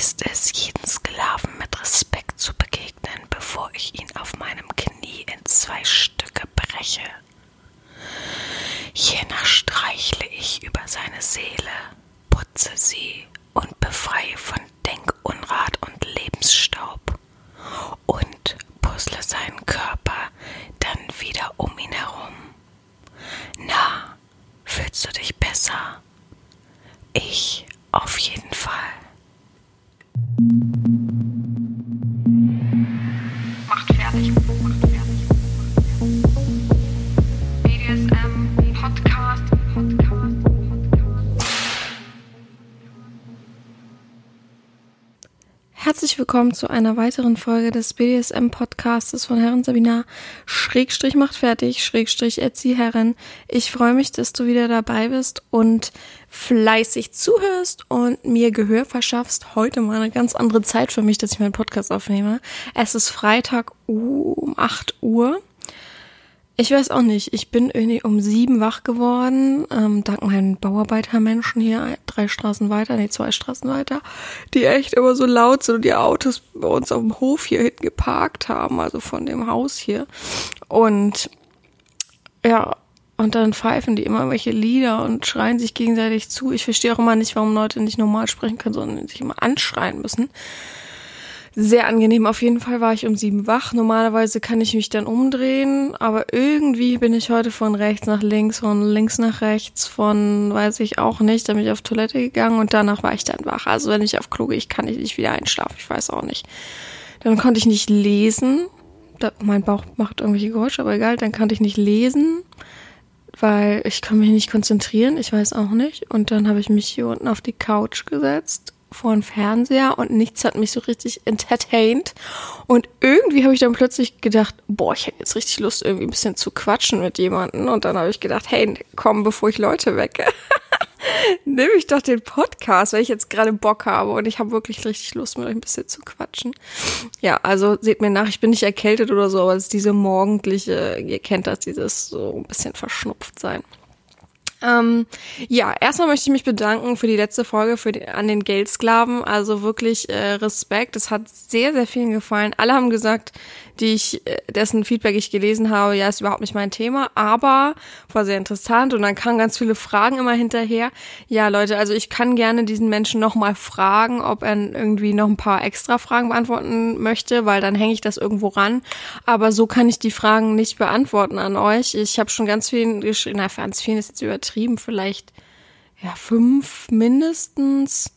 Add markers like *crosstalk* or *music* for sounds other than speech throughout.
ist es, jeden Sklaven mit Respekt zu begegnen, bevor ich ihn auf meinem Knie in zwei Stücke breche. Willkommen zu einer weiteren Folge des BDSM-Podcastes von Herren Sabina Schrägstrich macht fertig, Schrägstrich Erzieherin. Ich freue mich, dass du wieder dabei bist und fleißig zuhörst und mir Gehör verschaffst. Heute mal eine ganz andere Zeit für mich, dass ich meinen Podcast aufnehme. Es ist Freitag um 8 Uhr. Ich weiß auch nicht. Ich bin irgendwie um sieben wach geworden, ähm, dank meinen Bauarbeitermenschen hier drei Straßen weiter, nee, zwei Straßen weiter, die echt immer so laut sind und die Autos bei uns auf dem Hof hier hinten geparkt haben, also von dem Haus hier. Und ja, und dann pfeifen die immer welche Lieder und schreien sich gegenseitig zu. Ich verstehe auch immer nicht, warum Leute nicht normal sprechen können, sondern sich immer anschreien müssen sehr angenehm. Auf jeden Fall war ich um sieben wach. Normalerweise kann ich mich dann umdrehen, aber irgendwie bin ich heute von rechts nach links, von links nach rechts, von weiß ich auch nicht. Da bin ich auf Toilette gegangen und danach war ich dann wach. Also wenn ich auf Klo gehe, ich kann nicht wieder einschlafen. Ich weiß auch nicht. Dann konnte ich nicht lesen. Da, mein Bauch macht irgendwelche Geräusche, aber egal. Dann konnte ich nicht lesen, weil ich kann mich nicht konzentrieren. Ich weiß auch nicht. Und dann habe ich mich hier unten auf die Couch gesetzt vor den Fernseher und nichts hat mich so richtig entertained. Und irgendwie habe ich dann plötzlich gedacht, boah, ich hätte jetzt richtig Lust, irgendwie ein bisschen zu quatschen mit jemandem. Und dann habe ich gedacht, hey, komm, bevor ich Leute wecke, *laughs* nehme ich doch den Podcast, weil ich jetzt gerade Bock habe und ich habe wirklich richtig Lust, mit euch ein bisschen zu quatschen. Ja, also seht mir nach, ich bin nicht erkältet oder so, aber es ist diese morgendliche, ihr kennt das, dieses so ein bisschen verschnupft sein. Ähm, ja, erstmal möchte ich mich bedanken für die letzte Folge für die, an den Geldsklaven. Also wirklich äh, Respekt. Es hat sehr, sehr vielen gefallen. Alle haben gesagt, die ich, äh, dessen Feedback ich gelesen habe, ja, ist überhaupt nicht mein Thema, aber war sehr interessant und dann kamen ganz viele Fragen immer hinterher. Ja, Leute, also ich kann gerne diesen Menschen nochmal fragen, ob er irgendwie noch ein paar extra Fragen beantworten möchte, weil dann hänge ich das irgendwo ran. Aber so kann ich die Fragen nicht beantworten an euch. Ich habe schon ganz vielen geschrieben, na, ganz vielen ist jetzt übertrieben übertrieben, vielleicht ja fünf mindestens,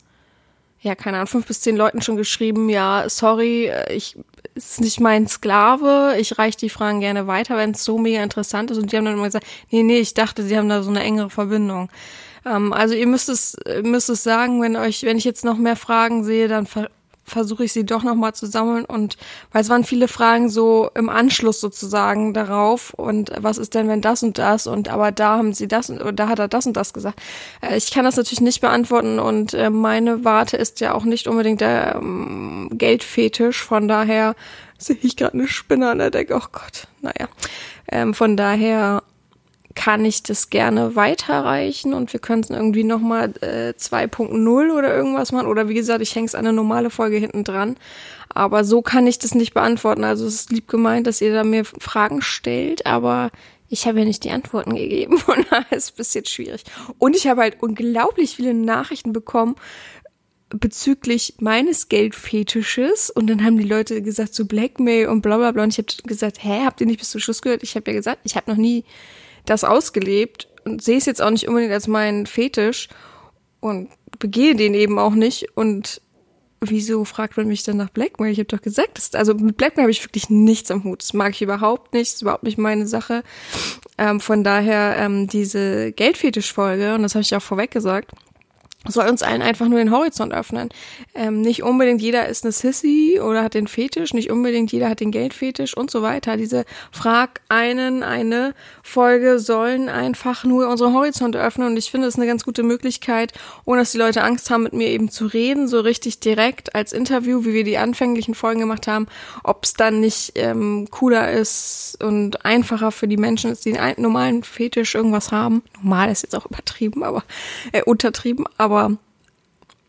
ja keine Ahnung, fünf bis zehn Leuten schon geschrieben, ja sorry, ich ist nicht mein Sklave, ich reiche die Fragen gerne weiter, wenn es so mega interessant ist. Und die haben dann immer gesagt, nee, nee, ich dachte, sie haben da so eine engere Verbindung. Ähm, also ihr müsst es, müsst es sagen, wenn euch, wenn ich jetzt noch mehr Fragen sehe, dann versuche ich sie doch nochmal zu sammeln. Und weil es waren viele Fragen so im Anschluss sozusagen darauf. Und was ist denn, wenn das und das? Und aber da haben sie das und da hat er das und das gesagt. Äh, ich kann das natürlich nicht beantworten. Und äh, meine Warte ist ja auch nicht unbedingt der ähm, Geldfetisch, von daher sehe ich gerade eine Spinne an der Decke, oh Gott, naja. Ähm, von daher kann ich das gerne weiterreichen und wir können es irgendwie nochmal äh, 2.0 oder irgendwas machen. Oder wie gesagt, ich hänge es an eine normale Folge hinten dran. Aber so kann ich das nicht beantworten. Also es ist lieb gemeint, dass ihr da mir Fragen stellt, aber ich habe ja nicht die Antworten *laughs* gegeben. Von daher ist es ein bisschen schwierig. Und ich habe halt unglaublich viele Nachrichten bekommen bezüglich meines Geldfetisches und dann haben die Leute gesagt so Blackmail und bla bla bla und ich habe gesagt, hä, habt ihr nicht bis zum Schluss gehört? Ich habe ja gesagt, ich habe noch nie das ausgelebt und sehe es jetzt auch nicht unbedingt als meinen Fetisch und begehe den eben auch nicht. Und wieso fragt man mich dann nach Blackmail? Ich habe doch gesagt, das, also mit Blackmail habe ich wirklich nichts am Hut. Das mag ich überhaupt nicht, das ist überhaupt nicht meine Sache. Ähm, von daher ähm, diese Geldfetisch-Folge, und das habe ich auch vorweg gesagt, soll uns allen einfach nur den Horizont öffnen. Ähm, nicht unbedingt jeder ist eine Sissy oder hat den Fetisch, nicht unbedingt jeder hat den Geldfetisch und so weiter. Diese Frag einen, eine Folge sollen einfach nur unsere Horizont öffnen und ich finde es eine ganz gute Möglichkeit, ohne dass die Leute Angst haben, mit mir eben zu reden, so richtig direkt als Interview, wie wir die anfänglichen Folgen gemacht haben, ob es dann nicht ähm, cooler ist und einfacher für die Menschen ist, die einen normalen Fetisch irgendwas haben. Normal ist jetzt auch übertrieben, aber äh, untertrieben, aber aber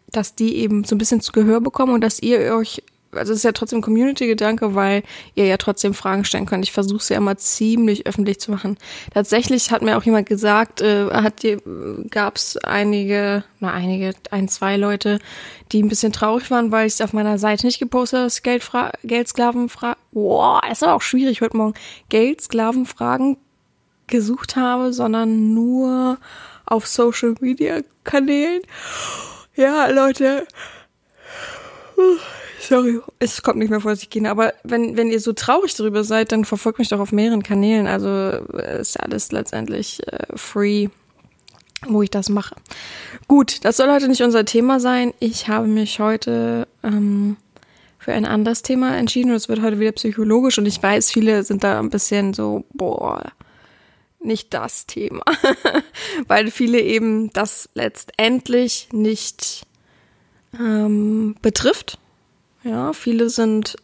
dass die eben so ein bisschen zu Gehör bekommen und dass ihr euch also es ist ja trotzdem Community-Gedanke, weil ihr ja trotzdem Fragen stellen könnt. Ich versuche es ja immer ziemlich öffentlich zu machen. Tatsächlich hat mir auch jemand gesagt, äh, hat gab es einige, na einige, ein, zwei Leute, die ein bisschen traurig waren, weil ich es auf meiner Seite nicht gepostet habe, dass Geldfra Geldsklavenfragen, boah, ist aber auch schwierig heute Morgen, Geldsklavenfragen gesucht habe, sondern nur auf Social Media Kanälen. Ja, Leute, Sorry, es kommt nicht mehr vor sich gehen. Aber wenn, wenn ihr so traurig darüber seid, dann verfolgt mich doch auf mehreren Kanälen. Also äh, ist alles letztendlich äh, free, wo ich das mache. Gut, das soll heute nicht unser Thema sein. Ich habe mich heute ähm, für ein anderes Thema entschieden und es wird heute wieder psychologisch. Und ich weiß, viele sind da ein bisschen so, boah, nicht das Thema. *laughs* Weil viele eben das letztendlich nicht ähm, betrifft ja, viele sind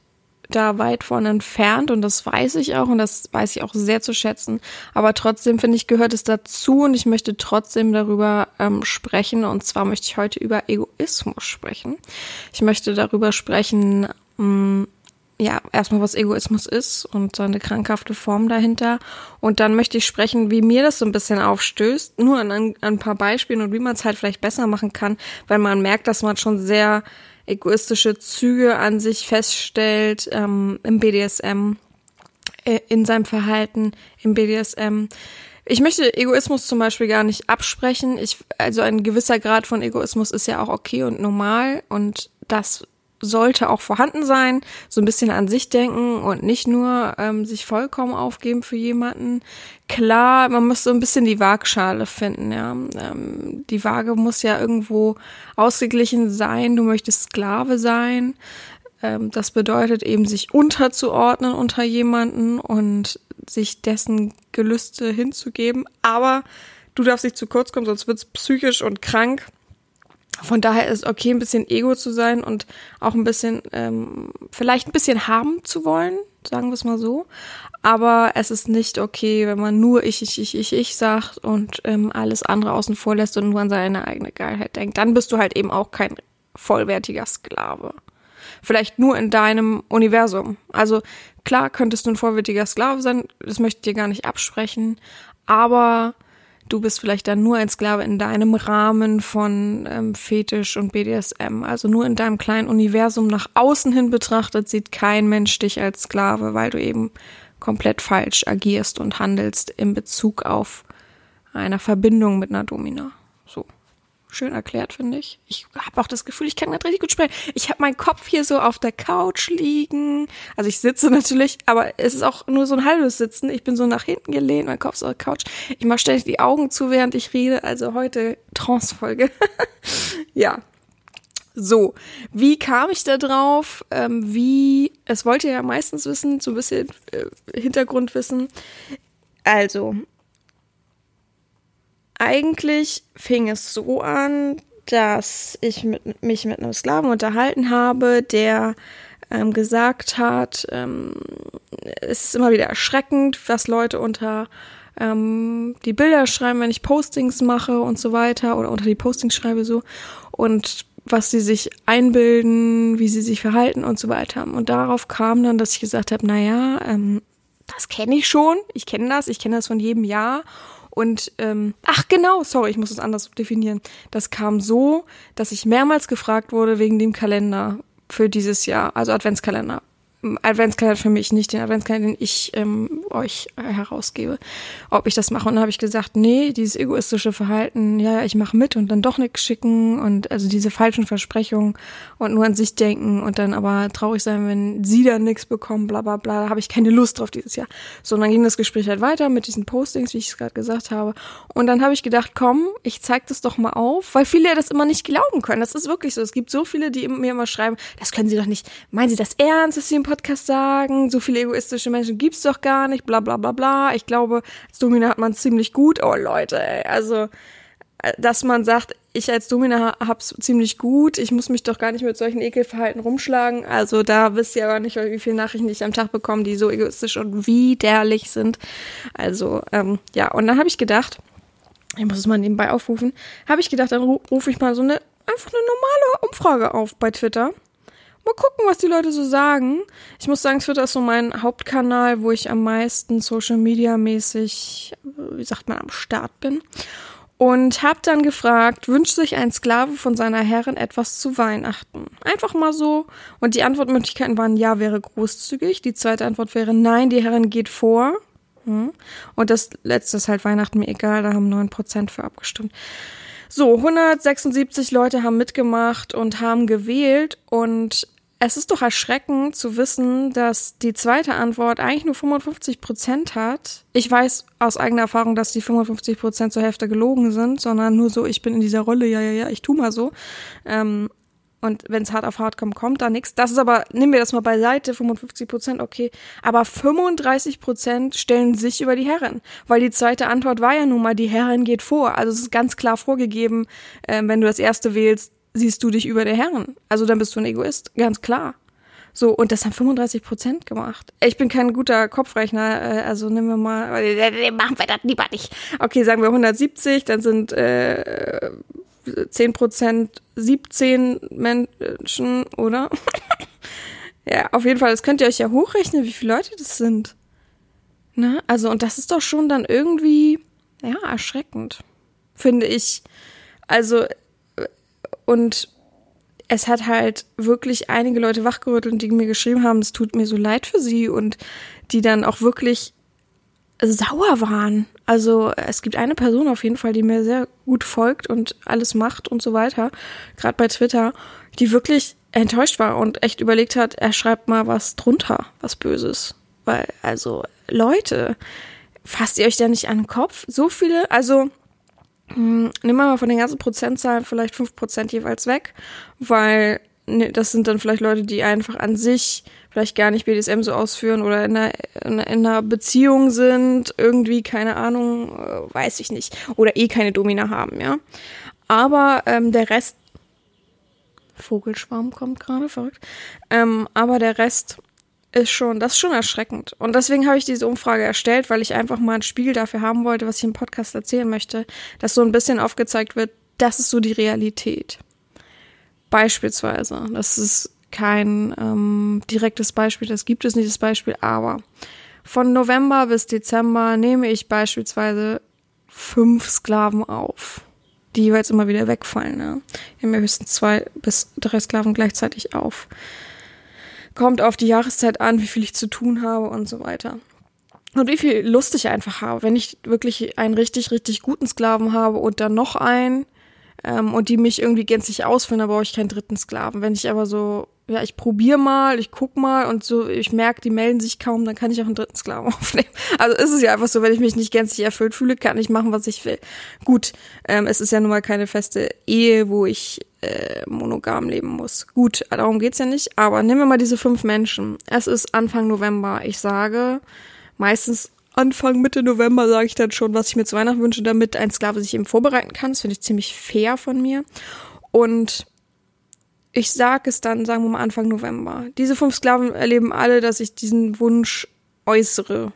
da weit von entfernt und das weiß ich auch und das weiß ich auch sehr zu schätzen. Aber trotzdem finde ich, gehört es dazu und ich möchte trotzdem darüber ähm, sprechen und zwar möchte ich heute über Egoismus sprechen. Ich möchte darüber sprechen, ähm, ja, erstmal was Egoismus ist und so eine krankhafte Form dahinter. Und dann möchte ich sprechen, wie mir das so ein bisschen aufstößt, nur an, an ein paar Beispielen und wie man es halt vielleicht besser machen kann, weil man merkt, dass man schon sehr egoistische Züge an sich feststellt ähm, im BDSM, äh, in seinem Verhalten im BDSM. Ich möchte Egoismus zum Beispiel gar nicht absprechen. Ich, also ein gewisser Grad von Egoismus ist ja auch okay und normal und das sollte auch vorhanden sein, so ein bisschen an sich denken und nicht nur ähm, sich vollkommen aufgeben für jemanden. Klar, man muss so ein bisschen die Waagschale finden, ja. Ähm, die Waage muss ja irgendwo ausgeglichen sein. Du möchtest Sklave sein. Ähm, das bedeutet eben, sich unterzuordnen unter jemanden und sich dessen Gelüste hinzugeben. Aber du darfst nicht zu kurz kommen, sonst wird's psychisch und krank. Von daher ist okay, ein bisschen Ego zu sein und auch ein bisschen, ähm, vielleicht ein bisschen haben zu wollen, sagen wir es mal so. Aber es ist nicht okay, wenn man nur ich, ich, ich, ich, ich sagt und ähm, alles andere außen vor lässt und nur an seine eigene Geilheit denkt. Dann bist du halt eben auch kein vollwertiger Sklave. Vielleicht nur in deinem Universum. Also klar könntest du ein vollwertiger Sklave sein, das möchte ich dir gar nicht absprechen, aber du bist vielleicht dann nur ein Sklave in deinem Rahmen von ähm, Fetisch und BDSM, also nur in deinem kleinen Universum nach außen hin betrachtet, sieht kein Mensch dich als Sklave, weil du eben komplett falsch agierst und handelst in Bezug auf einer Verbindung mit einer Domina. Schön erklärt, finde ich. Ich habe auch das Gefühl, ich kann nicht richtig gut sprechen. Ich habe meinen Kopf hier so auf der Couch liegen. Also ich sitze *laughs* natürlich, aber es ist auch nur so ein halbes Sitzen. Ich bin so nach hinten gelehnt, mein Kopf ist auf der Couch. Ich mache ständig die Augen zu, während ich rede. Also heute Trance-Folge. *laughs* ja. So, wie kam ich da drauf? Ähm, wie, es wollt ihr ja meistens wissen, so ein bisschen äh, Hintergrundwissen. Also, eigentlich fing es so an, dass ich mit, mich mit einem Sklaven unterhalten habe, der ähm, gesagt hat, ähm, es ist immer wieder erschreckend, was Leute unter ähm, die Bilder schreiben, wenn ich Postings mache und so weiter oder unter die Postings schreibe so. Und was sie sich einbilden, wie sie sich verhalten und so weiter. Und darauf kam dann, dass ich gesagt habe, naja, ähm, das kenne ich schon, ich kenne das, ich kenne das von jedem Jahr und ähm, ach genau, sorry, ich muss es anders definieren. Das kam so, dass ich mehrmals gefragt wurde wegen dem Kalender für dieses Jahr, also Adventskalender. Adventskalender für mich, nicht den Adventskalender, den ich ähm, euch herausgebe, ob ich das mache. Und dann habe ich gesagt, nee, dieses egoistische Verhalten, ja, ich mache mit und dann doch nichts schicken und also diese falschen Versprechungen und nur an sich denken und dann aber traurig sein, wenn sie dann nichts bekommen, bla bla bla, da habe ich keine Lust drauf dieses Jahr. So, und dann ging das Gespräch halt weiter mit diesen Postings, wie ich es gerade gesagt habe. Und dann habe ich gedacht, komm, ich zeig das doch mal auf, weil viele ja das immer nicht glauben können. Das ist wirklich so. Es gibt so viele, die mir immer schreiben, das können sie doch nicht, meinen sie das ernst, dass sie im Podcast sagen, so viele egoistische Menschen gibt's doch gar nicht, bla bla bla bla. Ich glaube, als Domina hat man ziemlich gut. Oh Leute, ey, also dass man sagt, ich als Domina hab's ziemlich gut, ich muss mich doch gar nicht mit solchen Ekelverhalten rumschlagen. Also da wisst ihr aber nicht, wie viele Nachrichten ich am Tag bekomme, die so egoistisch und widerlich sind. Also ähm, ja, und dann habe ich gedacht, ich muss es mal nebenbei aufrufen, habe ich gedacht, dann rufe ich mal so eine einfach eine normale Umfrage auf bei Twitter. Mal gucken, was die Leute so sagen. Ich muss sagen, Twitter ist so mein Hauptkanal, wo ich am meisten Social Media mäßig, wie sagt man, am Start bin. Und hab dann gefragt, wünscht sich ein Sklave von seiner Herrin etwas zu Weihnachten? Einfach mal so. Und die Antwortmöglichkeiten waren ja, wäre großzügig. Die zweite Antwort wäre nein, die Herrin geht vor. Hm. Und das letzte ist halt Weihnachten mir egal, da haben neun Prozent für abgestimmt. So, 176 Leute haben mitgemacht und haben gewählt und es ist doch erschreckend zu wissen, dass die zweite Antwort eigentlich nur 55 Prozent hat. Ich weiß aus eigener Erfahrung, dass die 55 Prozent zur Hälfte gelogen sind, sondern nur so, ich bin in dieser Rolle, ja, ja, ja, ich tu mal so. Ähm, und wenn es hart auf hart kommt, kommt da nichts. Das ist aber, nehmen wir das mal beiseite, 55 Prozent, okay. Aber 35 Prozent stellen sich über die Herren. Weil die zweite Antwort war ja nun mal, die Herren geht vor. Also es ist ganz klar vorgegeben, äh, wenn du das erste wählst, siehst du dich über der Herren. Also dann bist du ein Egoist, ganz klar. So, und das haben 35 Prozent gemacht. Ich bin kein guter Kopfrechner, äh, also nehmen wir mal, *laughs* machen wir das lieber nicht. Okay, sagen wir 170, dann sind äh, 10 Prozent 17 Menschen, oder? *laughs* ja, auf jeden Fall, das könnt ihr euch ja hochrechnen, wie viele Leute das sind. Ne? Also, und das ist doch schon dann irgendwie, ja, erschreckend, finde ich. Also, und es hat halt wirklich einige Leute wachgerüttelt, die mir geschrieben haben, es tut mir so leid für sie und die dann auch wirklich sauer waren. Also es gibt eine Person auf jeden Fall, die mir sehr gut folgt und alles macht und so weiter, gerade bei Twitter, die wirklich enttäuscht war und echt überlegt hat, er schreibt mal was drunter, was Böses. Weil, also, Leute, fasst ihr euch da nicht an den Kopf? So viele, also hm, wir mal von den ganzen Prozentzahlen vielleicht fünf Prozent jeweils weg, weil das sind dann vielleicht Leute, die einfach an sich vielleicht gar nicht BDSM so ausführen oder in einer, in einer Beziehung sind, irgendwie, keine Ahnung, äh, weiß ich nicht. Oder eh keine Domina haben, ja. Aber ähm, der Rest. Vogelschwarm kommt gerade, verrückt. Ähm, aber der Rest ist schon, das ist schon erschreckend. Und deswegen habe ich diese Umfrage erstellt, weil ich einfach mal ein Spiel dafür haben wollte, was ich im Podcast erzählen möchte, dass so ein bisschen aufgezeigt wird, das ist so die Realität. Beispielsweise, das ist kein ähm, direktes Beispiel, das gibt es nicht, das Beispiel, aber von November bis Dezember nehme ich beispielsweise fünf Sklaven auf, die jeweils immer wieder wegfallen. Ne? Ich nehme höchstens zwei bis drei Sklaven gleichzeitig auf kommt auf die Jahreszeit an, wie viel ich zu tun habe und so weiter. Und wie viel Lust ich einfach habe. Wenn ich wirklich einen richtig, richtig guten Sklaven habe und dann noch einen ähm, und die mich irgendwie gänzlich ausfüllen, dann brauche ich keinen dritten Sklaven. Wenn ich aber so, ja, ich probiere mal, ich guck mal und so, ich merke, die melden sich kaum, dann kann ich auch einen dritten Sklaven *laughs* aufnehmen. Also ist es ja einfach so, wenn ich mich nicht gänzlich erfüllt fühle, kann ich machen, was ich will. Gut, ähm, es ist ja nun mal keine feste Ehe, wo ich äh, monogam leben muss. Gut, darum geht's ja nicht, aber nehmen wir mal diese fünf Menschen. Es ist Anfang November. Ich sage meistens Anfang, Mitte November sage ich dann schon, was ich mir zu Weihnachten wünsche, damit ein Sklave sich eben vorbereiten kann. Das finde ich ziemlich fair von mir. Und ich sage es dann, sagen wir mal Anfang November. Diese fünf Sklaven erleben alle, dass ich diesen Wunsch äußere.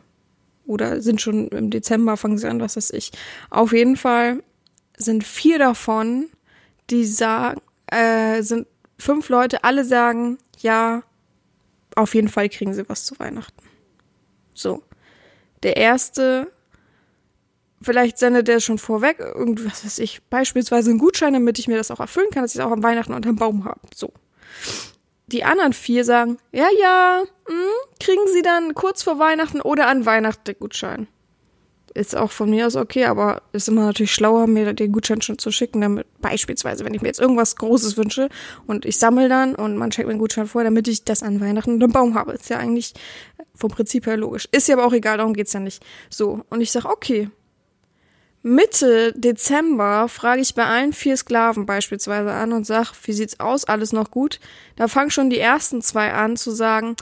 Oder sind schon im Dezember, fangen sie an, was weiß ich. Auf jeden Fall sind vier davon die sagen, äh, sind fünf Leute, alle sagen, ja, auf jeden Fall kriegen sie was zu Weihnachten. So. Der erste, vielleicht sendet der schon vorweg, irgendwas weiß ich, beispielsweise einen Gutschein, damit ich mir das auch erfüllen kann, dass ich es auch am Weihnachten unterm Baum habe. So. Die anderen vier sagen, ja, ja, mh, hm, kriegen sie dann kurz vor Weihnachten oder an Weihnachten den Gutschein ist auch von mir aus okay, aber ist immer natürlich schlauer, mir den Gutschein schon zu schicken, damit beispielsweise, wenn ich mir jetzt irgendwas Großes wünsche und ich sammle dann und man checkt mir den Gutschein vor, damit ich das an Weihnachten unter dem Baum habe. Ist ja eigentlich vom Prinzip her logisch. Ist ja aber auch egal, darum geht's ja nicht. So, und ich sag, okay. Mitte Dezember frage ich bei allen vier Sklaven beispielsweise an und sag, wie sieht's aus? Alles noch gut? Da fangen schon die ersten zwei an zu sagen,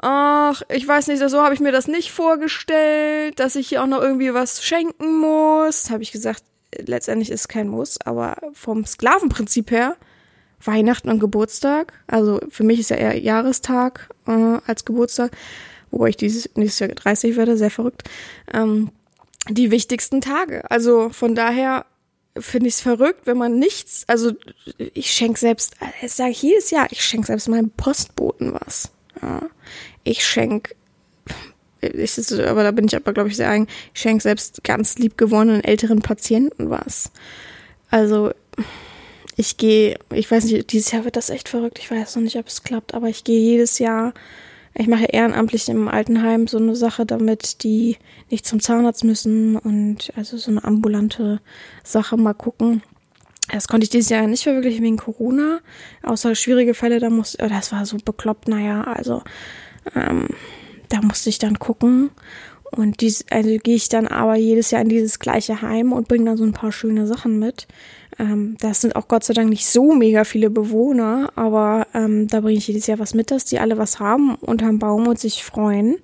ach, ich weiß nicht, so habe ich mir das nicht vorgestellt, dass ich hier auch noch irgendwie was schenken muss. Habe ich gesagt, letztendlich ist kein Muss, aber vom Sklavenprinzip her, Weihnachten und Geburtstag, also für mich ist ja eher Jahrestag äh, als Geburtstag, wobei ich dieses nächstes Jahr 30 werde, sehr verrückt, ähm, die wichtigsten Tage. Also von daher finde ich es verrückt, wenn man nichts, also ich schenke selbst, das sage ich jedes Jahr, ich schenke selbst meinem Postboten was. Ja. Ich schenke, aber da bin ich aber, glaube ich, sehr eigen, ich schenke selbst ganz lieb gewonnenen älteren Patienten was. Also ich gehe, ich weiß nicht, dieses Jahr wird das echt verrückt, ich weiß noch nicht, ob es klappt, aber ich gehe jedes Jahr ich mache ehrenamtlich im Altenheim so eine Sache, damit die nicht zum Zahnarzt müssen und also so eine ambulante Sache mal gucken. Das konnte ich dieses Jahr nicht verwirklichen wegen Corona. Außer schwierige Fälle, da muss, oh, das war so bekloppt, naja, also ähm, da musste ich dann gucken. Und dies, also gehe ich dann aber jedes Jahr in dieses gleiche Heim und bringe dann so ein paar schöne Sachen mit. Ähm, das sind auch Gott sei Dank nicht so mega viele Bewohner, aber ähm, da bringe ich jedes Jahr was mit, dass die alle was haben unterm Baum und sich freuen.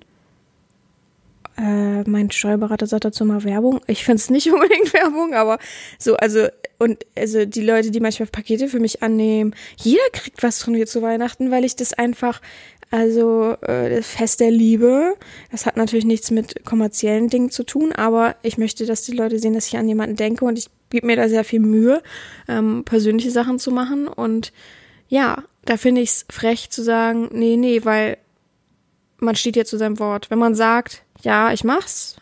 Äh, mein Steuerberater sagt dazu mal Werbung. Ich finde es nicht *laughs* unbedingt Werbung, aber so, also, und also die Leute, die manchmal Pakete für mich annehmen, jeder kriegt was von mir zu Weihnachten, weil ich das einfach also äh, das Fest der Liebe, das hat natürlich nichts mit kommerziellen Dingen zu tun, aber ich möchte, dass die Leute sehen, dass ich an jemanden denke und ich gebe mir da sehr viel Mühe, ähm, persönliche Sachen zu machen. Und ja, da finde ich es frech zu sagen, nee, nee, weil man steht ja zu seinem Wort. Wenn man sagt, ja, ich mach's,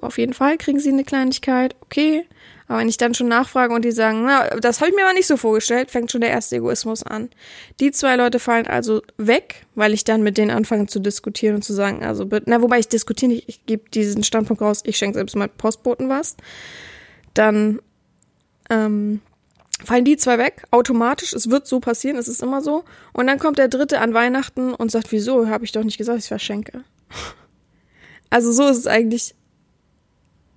auf jeden Fall kriegen sie eine Kleinigkeit, okay, aber wenn ich dann schon nachfrage und die sagen, na, das habe ich mir aber nicht so vorgestellt, fängt schon der erste Egoismus an. Die zwei Leute fallen also weg, weil ich dann mit denen anfange zu diskutieren und zu sagen, also, na, wobei ich diskutiere nicht, ich gebe diesen Standpunkt raus, ich schenke selbst mal Postboten was. Dann ähm, fallen die zwei weg, automatisch, es wird so passieren, es ist immer so. Und dann kommt der dritte an Weihnachten und sagt, wieso, habe ich doch nicht gesagt, ich verschenke. *laughs* Also so ist es eigentlich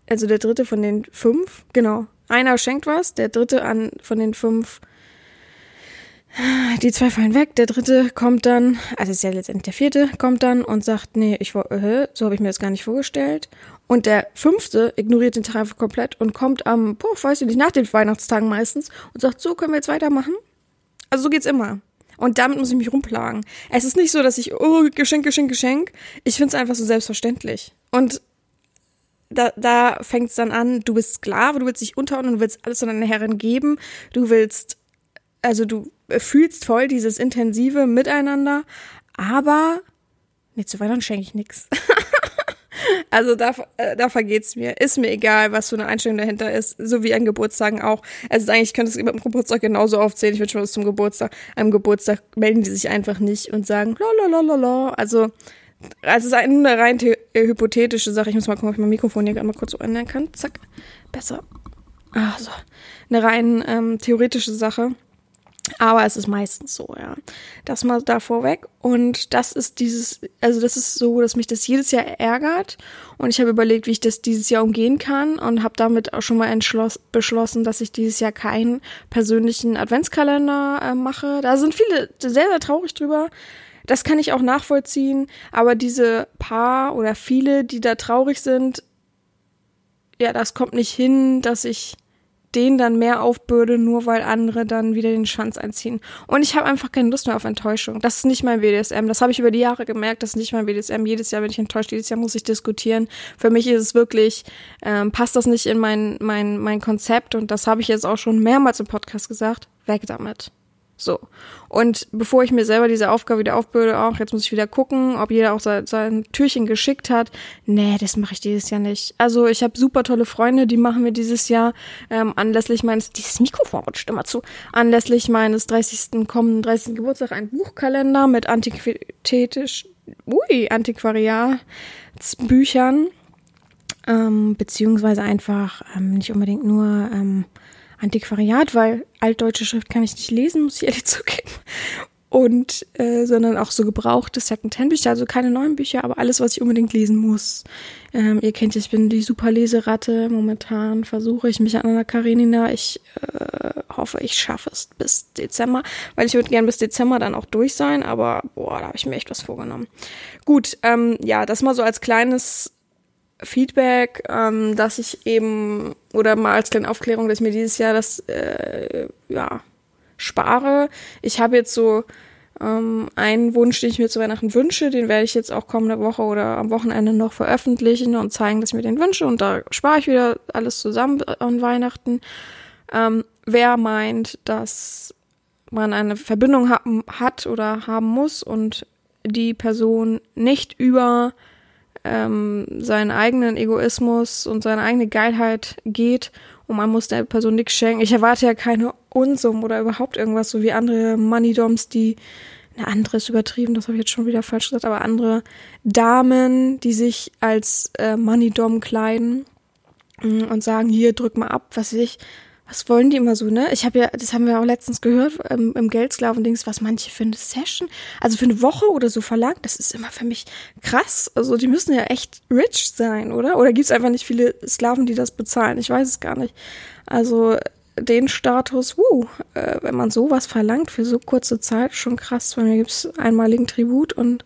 also der dritte von den fünf, genau. Einer schenkt was, der dritte an von den fünf, die zwei fallen weg, der dritte kommt dann, also ist ja letztendlich der vierte, kommt dann und sagt, nee, ich äh, so habe ich mir das gar nicht vorgestellt. Und der fünfte ignoriert den Tag komplett und kommt am, boah, weiß ich nicht, nach den Weihnachtstagen meistens und sagt, so können wir jetzt weitermachen. Also so geht's immer. Und damit muss ich mich rumplagen. Es ist nicht so, dass ich, oh, Geschenk, Geschenk, Geschenk. Ich finde es einfach so selbstverständlich. Und da, da fängt es dann an, du bist Sklave, du willst dich unterordnen, du willst alles an deine Herren geben, du willst, also du fühlst voll dieses intensive Miteinander, aber nee, zu Weihnachten schenke ich nix. *laughs* Also da, äh, da vergeht's mir. Ist mir egal, was für eine Einstellung dahinter ist. So wie an Geburtstagen auch. Also eigentlich könnte es beim Geburtstag genauso aufzählen. Ich wünsche mir was zum Geburtstag. Am Geburtstag melden die sich einfach nicht und sagen, la la Also also es ist eine rein äh, hypothetische Sache. Ich muss mal gucken, ob ich mein Mikrofon hier gerade mal kurz so ändern kann. Zack. Besser. Also, eine rein ähm, theoretische Sache. Aber es ist meistens so, ja. Das mal da vorweg. Und das ist dieses, also das ist so, dass mich das jedes Jahr ärgert. Und ich habe überlegt, wie ich das dieses Jahr umgehen kann und habe damit auch schon mal beschlossen, dass ich dieses Jahr keinen persönlichen Adventskalender äh, mache. Da sind viele sehr, sehr traurig drüber. Das kann ich auch nachvollziehen, aber diese paar oder viele, die da traurig sind, ja, das kommt nicht hin, dass ich denen dann mehr aufbürde, nur weil andere dann wieder den Schwanz einziehen. Und ich habe einfach keine Lust mehr auf Enttäuschung. Das ist nicht mein BDSM. Das habe ich über die Jahre gemerkt. Das ist nicht mein BDSM. Jedes Jahr bin ich enttäuscht. Jedes Jahr muss ich diskutieren. Für mich ist es wirklich, ähm, passt das nicht in mein, mein, mein Konzept. Und das habe ich jetzt auch schon mehrmals im Podcast gesagt. Weg damit. So. Und bevor ich mir selber diese Aufgabe wieder aufbürde, auch jetzt muss ich wieder gucken, ob jeder auch sein, sein Türchen geschickt hat. Nee, das mache ich dieses Jahr nicht. Also ich habe super tolle Freunde, die machen mir dieses Jahr ähm, anlässlich meines, dieses Mikrofon rutscht immer zu, anlässlich meines 30. kommenden 30. Geburtstag ein Buchkalender mit antiquitätisch, ui, Antiquariatsbüchern. Ähm, beziehungsweise einfach ähm, nicht unbedingt nur ähm, Antiquariat, weil altdeutsche Schrift kann ich nicht lesen, muss ich ehrlich *laughs* zugeben. Und, äh, sondern auch so gebrauchte Second-Hand-Bücher, also keine neuen Bücher, aber alles, was ich unbedingt lesen muss. Ähm, ihr kennt ja, ich bin die super Leseratte. Momentan versuche ich mich an Anna Karenina. Ich äh, hoffe, ich schaffe es bis Dezember, weil ich würde gern bis Dezember dann auch durch sein, aber boah, da habe ich mir echt was vorgenommen. Gut, ähm, ja, das mal so als kleines Feedback, ähm, dass ich eben, oder mal als kleine Aufklärung, dass ich mir dieses Jahr das, äh, ja, spare. Ich habe jetzt so ähm, einen Wunsch, den ich mir zu Weihnachten wünsche, den werde ich jetzt auch kommende Woche oder am Wochenende noch veröffentlichen und zeigen, dass ich mir den wünsche und da spare ich wieder alles zusammen an Weihnachten. Ähm, wer meint, dass man eine Verbindung ha hat oder haben muss und die Person nicht über ähm, seinen eigenen Egoismus und seine eigene Geilheit geht und man muss der Person nichts schenken. Ich erwarte ja keine Unsummen oder überhaupt irgendwas, so wie andere Money-Doms, die eine andere ist übertrieben, das habe ich jetzt schon wieder falsch gesagt, aber andere Damen, die sich als äh, Money-Dom kleiden mm, und sagen, hier, drück mal ab, was weiß ich, was wollen die immer so, ne? Ich habe ja, das haben wir auch letztens gehört ähm, im Geldsklaven-Dings, was manche für eine Session, also für eine Woche oder so verlangt, das ist immer für mich krass. Also die müssen ja echt rich sein, oder? Oder gibt's einfach nicht viele Sklaven, die das bezahlen? Ich weiß es gar nicht. Also den Status, wuh, äh, wenn man sowas verlangt für so kurze Zeit, schon krass. Bei mir gibt's einmaligen Tribut und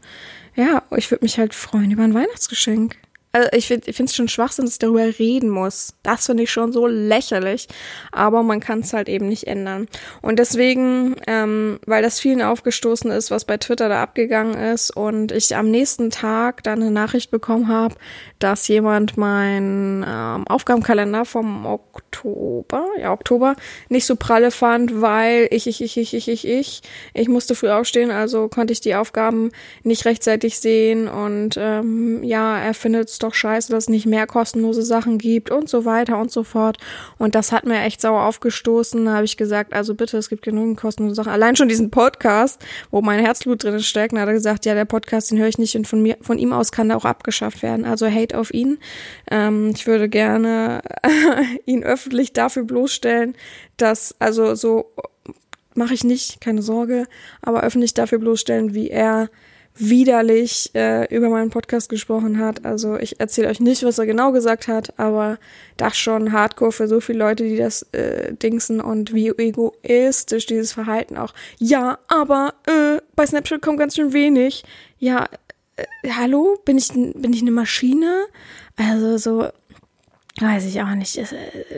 ja, ich würde mich halt freuen über ein Weihnachtsgeschenk. Also ich finde es schon Schwachsinn, dass ich darüber reden muss. Das finde ich schon so lächerlich. Aber man kann es halt eben nicht ändern. Und deswegen, ähm, weil das vielen aufgestoßen ist, was bei Twitter da abgegangen ist und ich am nächsten Tag dann eine Nachricht bekommen habe, dass jemand meinen ähm, Aufgabenkalender vom Oktober, ja Oktober, nicht so pralle fand, weil ich, ich, ich, ich, ich, ich, ich, ich musste früh aufstehen, also konnte ich die Aufgaben nicht rechtzeitig sehen und ähm, ja, er findet doch scheiße, dass es nicht mehr kostenlose Sachen gibt und so weiter und so fort. Und das hat mir echt sauer aufgestoßen. Da habe ich gesagt, also bitte, es gibt genügend kostenlose Sachen. Allein schon diesen Podcast, wo mein Herzblut drin steckt, da hat er gesagt, ja, der Podcast, den höre ich nicht und von mir, von ihm aus kann der auch abgeschafft werden. Also Hate auf ihn. Ähm, ich würde gerne *laughs* ihn öffentlich dafür bloßstellen, dass, also so mache ich nicht, keine Sorge, aber öffentlich dafür bloßstellen, wie er widerlich äh, über meinen Podcast gesprochen hat. Also ich erzähle euch nicht, was er genau gesagt hat, aber das schon hardcore für so viele Leute, die das äh, dingsen und wie egoistisch dieses Verhalten auch. Ja, aber äh, bei Snapchat kommt ganz schön wenig. Ja, äh, hallo, bin ich bin ich eine Maschine? Also so weiß ich auch nicht. Äh,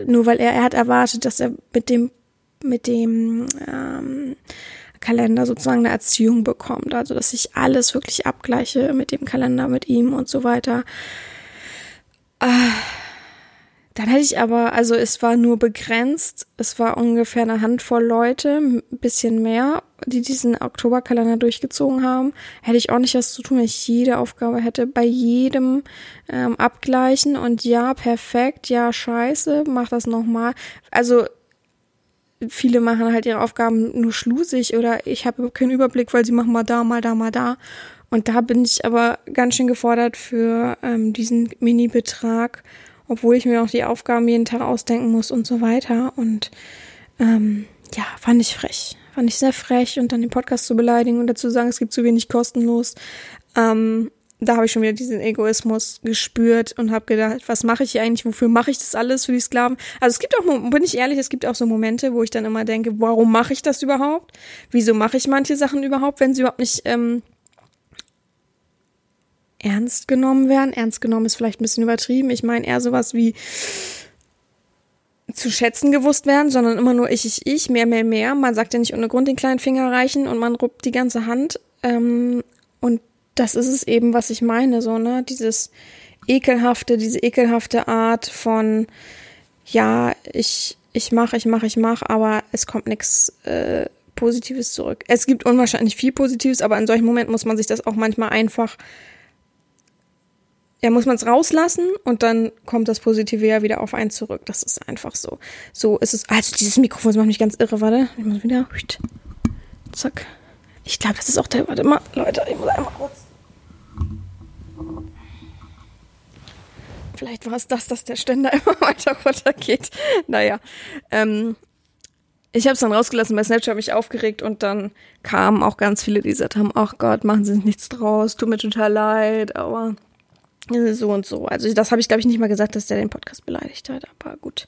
nur weil er er hat erwartet, dass er mit dem mit dem ähm, Kalender sozusagen eine Erziehung bekommt. Also, dass ich alles wirklich abgleiche mit dem Kalender, mit ihm und so weiter. Äh, dann hätte ich aber, also es war nur begrenzt, es war ungefähr eine Handvoll Leute, ein bisschen mehr, die diesen Oktoberkalender durchgezogen haben. Hätte ich auch nicht was zu tun, wenn ich jede Aufgabe hätte, bei jedem ähm, abgleichen und ja, perfekt, ja, scheiße, mach das nochmal. Also viele machen halt ihre Aufgaben nur schlusig oder ich habe keinen Überblick, weil sie machen mal da, mal da, mal da. Und da bin ich aber ganz schön gefordert für ähm, diesen Mini-Betrag, obwohl ich mir auch die Aufgaben jeden Tag ausdenken muss und so weiter. Und ähm, ja, fand ich frech. Fand ich sehr frech und dann den Podcast zu beleidigen und dazu sagen, es gibt zu wenig kostenlos. Ähm, da habe ich schon wieder diesen Egoismus gespürt und habe gedacht, was mache ich hier eigentlich? Wofür mache ich das alles für die Sklaven? Also es gibt auch, bin ich ehrlich, es gibt auch so Momente, wo ich dann immer denke, warum mache ich das überhaupt? Wieso mache ich manche Sachen überhaupt, wenn sie überhaupt nicht ähm, ernst genommen werden? Ernst genommen ist vielleicht ein bisschen übertrieben. Ich meine eher sowas wie zu schätzen gewusst werden, sondern immer nur ich, ich, ich, mehr, mehr, mehr. Man sagt ja nicht ohne Grund den kleinen Finger reichen und man ruppt die ganze Hand. Ähm, und das ist es eben, was ich meine, so, ne? Dieses ekelhafte, diese ekelhafte Art von, ja, ich, ich mach, ich mach, ich mach, aber es kommt nichts äh, Positives zurück. Es gibt unwahrscheinlich viel Positives, aber in solchen Momenten muss man sich das auch manchmal einfach, ja, muss man es rauslassen und dann kommt das Positive ja wieder auf einen zurück. Das ist einfach so. So ist es. Also dieses Mikrofon das macht mich ganz irre, warte. Ich muss wieder. Zack. Ich glaube, das ist auch der. Warte mal, Leute, ich muss einmal kurz. Vielleicht war es das, dass der Ständer *laughs* immer weiter runtergeht. Naja. Ähm, ich habe es dann rausgelassen, bei Snapchat habe ich aufgeregt und dann kamen auch ganz viele, die gesagt haben, ach Gott, machen Sie nichts draus, tut mir total leid, aber so und so. Also das habe ich, glaube ich, nicht mal gesagt, dass der den Podcast beleidigt hat, aber gut.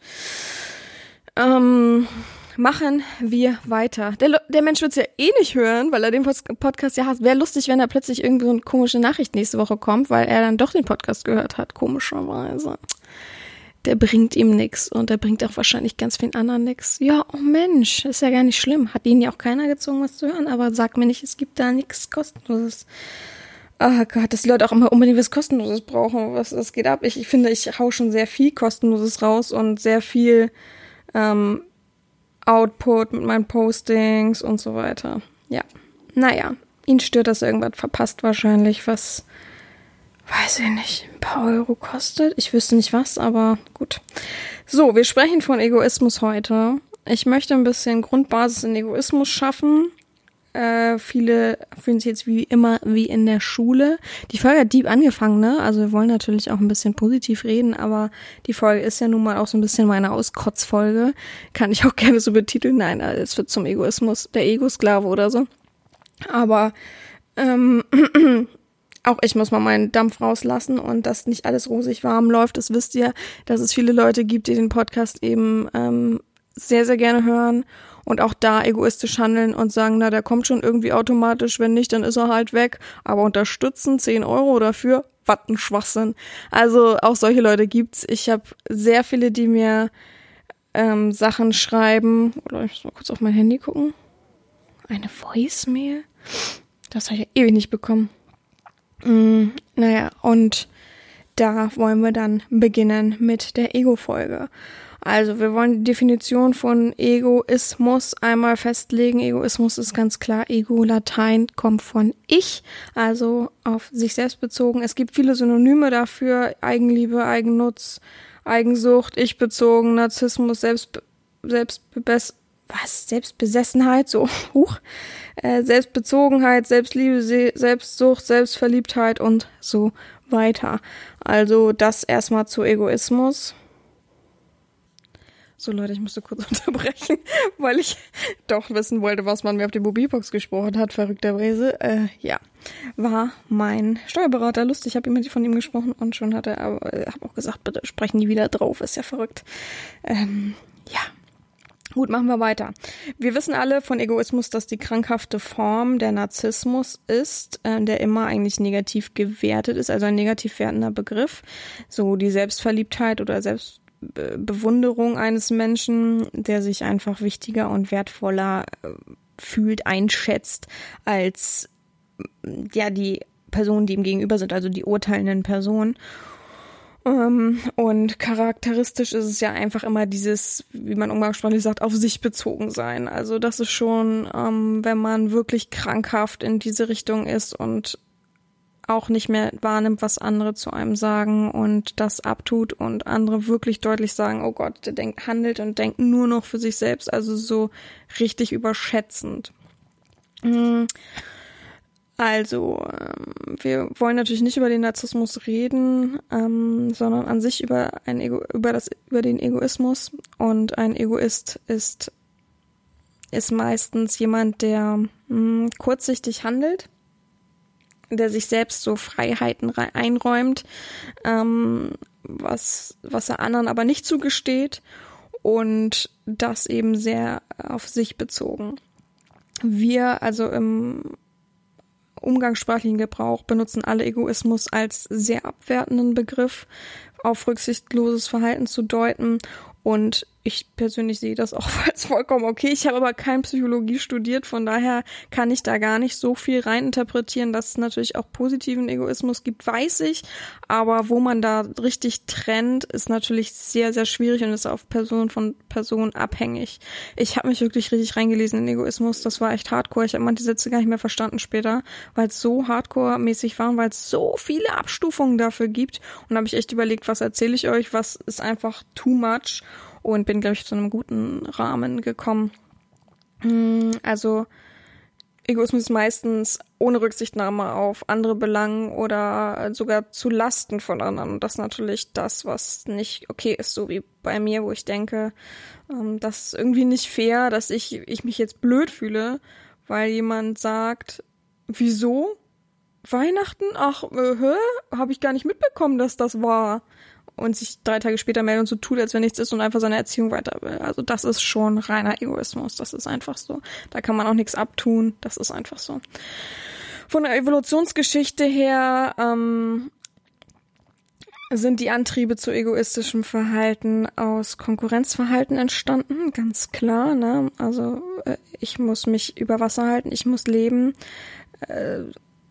Ähm, machen wir weiter. Der, der Mensch wird es ja eh nicht hören, weil er den Podcast ja hasst. Wäre lustig, wenn da plötzlich irgendwie so eine komische Nachricht nächste Woche kommt, weil er dann doch den Podcast gehört hat, komischerweise. Der bringt ihm nix und der bringt auch wahrscheinlich ganz vielen anderen nix. Ja, oh Mensch, ist ja gar nicht schlimm. Hat ihn ja auch keiner gezwungen, was zu hören, aber sag mir nicht, es gibt da nichts kostenloses. Ah oh Gott, dass die Leute auch immer unbedingt was Kostenloses brauchen. Was, was geht ab? Ich, ich finde, ich hau schon sehr viel Kostenloses raus und sehr viel ähm, Output, mit meinen Postings und so weiter. Ja, naja, ihn stört, dass er irgendwas verpasst wahrscheinlich, was, weiß ich nicht, ein paar Euro kostet. Ich wüsste nicht was, aber gut. So, wir sprechen von Egoismus heute. Ich möchte ein bisschen Grundbasis in Egoismus schaffen. Äh, viele fühlen sich jetzt wie immer wie in der Schule. Die Folge hat deep angefangen, ne? Also wir wollen natürlich auch ein bisschen positiv reden, aber die Folge ist ja nun mal auch so ein bisschen meine Auskotzfolge. Kann ich auch *laughs* gerne so betiteln. Nein, es wird zum Egoismus, der Ego-Sklave oder so. Aber ähm, *clears throat* auch ich muss mal meinen Dampf rauslassen und dass nicht alles rosig warm läuft. Das wisst ihr, dass es viele Leute gibt, die den Podcast eben ähm, sehr, sehr gerne hören und auch da egoistisch handeln und sagen, na, der kommt schon irgendwie automatisch, wenn nicht, dann ist er halt weg. Aber unterstützen, 10 Euro dafür, was ein Schwachsinn. Also auch solche Leute gibt's. Ich habe sehr viele, die mir ähm, Sachen schreiben. Oder ich muss mal kurz auf mein Handy gucken. Eine Voicemail? Das habe ich ja ewig nicht bekommen. Mm, naja, und da wollen wir dann beginnen mit der Ego-Folge. Also, wir wollen die Definition von Egoismus einmal festlegen. Egoismus ist ganz klar. Ego, Latein, kommt von ich, also auf sich selbst bezogen. Es gibt viele Synonyme dafür. Eigenliebe, Eigennutz, Eigensucht, ich-bezogen, Narzissmus, Selbst, Selbstbes was? Selbstbesessenheit, so, *laughs* huch, äh, Selbstbezogenheit, Selbstliebe, Selbstsucht, Selbstverliebtheit und so weiter. Also das erstmal zu Egoismus. So Leute, ich musste kurz *laughs* unterbrechen, weil ich doch wissen wollte, was man mir auf die Mobilbox gesprochen hat, verrückterweise. Äh, ja, war mein Steuerberater. Lustig, ich habe immer von ihm gesprochen und schon hat er aber äh, auch gesagt, bitte sprechen die wieder drauf, ist ja verrückt. Ähm, ja, Gut, machen wir weiter. Wir wissen alle von Egoismus, dass die krankhafte Form der Narzissmus ist, äh, der immer eigentlich negativ gewertet ist, also ein negativ wertender Begriff. So die Selbstverliebtheit oder Selbstbewunderung eines Menschen, der sich einfach wichtiger und wertvoller äh, fühlt, einschätzt als ja die Personen, die ihm gegenüber sind, also die urteilenden Personen. Ähm, und charakteristisch ist es ja einfach immer dieses, wie man umgangssprachlich sagt, auf sich bezogen sein. Also das ist schon, ähm, wenn man wirklich krankhaft in diese Richtung ist und auch nicht mehr wahrnimmt, was andere zu einem sagen und das abtut und andere wirklich deutlich sagen, oh Gott, der denkt, handelt und denkt nur noch für sich selbst, also so richtig überschätzend. Mhm. Also, ähm, wir wollen natürlich nicht über den Narzissmus reden, ähm, sondern an sich über, ein Ego, über, das, über den Egoismus. Und ein Egoist ist, ist meistens jemand, der hm, kurzsichtig handelt, der sich selbst so Freiheiten einräumt, ähm, was, was er anderen aber nicht zugesteht und das eben sehr auf sich bezogen. Wir, also im umgangssprachlichen Gebrauch benutzen alle Egoismus als sehr abwertenden Begriff auf rücksichtsloses Verhalten zu deuten und ich persönlich sehe das auch *laughs* als vollkommen okay. Ich habe aber kein Psychologie studiert, von daher kann ich da gar nicht so viel reininterpretieren, dass es natürlich auch positiven Egoismus gibt, weiß ich. Aber wo man da richtig trennt, ist natürlich sehr, sehr schwierig und ist auf Person von Person abhängig. Ich habe mich wirklich richtig reingelesen in Egoismus. Das war echt hardcore. Ich habe manche Sätze gar nicht mehr verstanden später, weil es so hardcore-mäßig war und weil es so viele Abstufungen dafür gibt. Und habe ich echt überlegt, was erzähle ich euch, was ist einfach too much und bin, glaube ich, zu einem guten Rahmen gekommen. Hm, also Egoismus ist meistens ohne Rücksichtnahme auf andere Belangen oder sogar zu Lasten von anderen. Und das ist natürlich das, was nicht okay ist, so wie bei mir, wo ich denke, ähm, das ist irgendwie nicht fair, dass ich, ich mich jetzt blöd fühle, weil jemand sagt, wieso? Weihnachten? Ach, äh? Habe ich gar nicht mitbekommen, dass das war und sich drei Tage später meldet und so tut, als wenn nichts ist und einfach seine Erziehung weiter will. Also das ist schon reiner Egoismus. Das ist einfach so. Da kann man auch nichts abtun. Das ist einfach so. Von der Evolutionsgeschichte her ähm, sind die Antriebe zu egoistischem Verhalten aus Konkurrenzverhalten entstanden, ganz klar. Ne? Also äh, ich muss mich über Wasser halten, ich muss leben.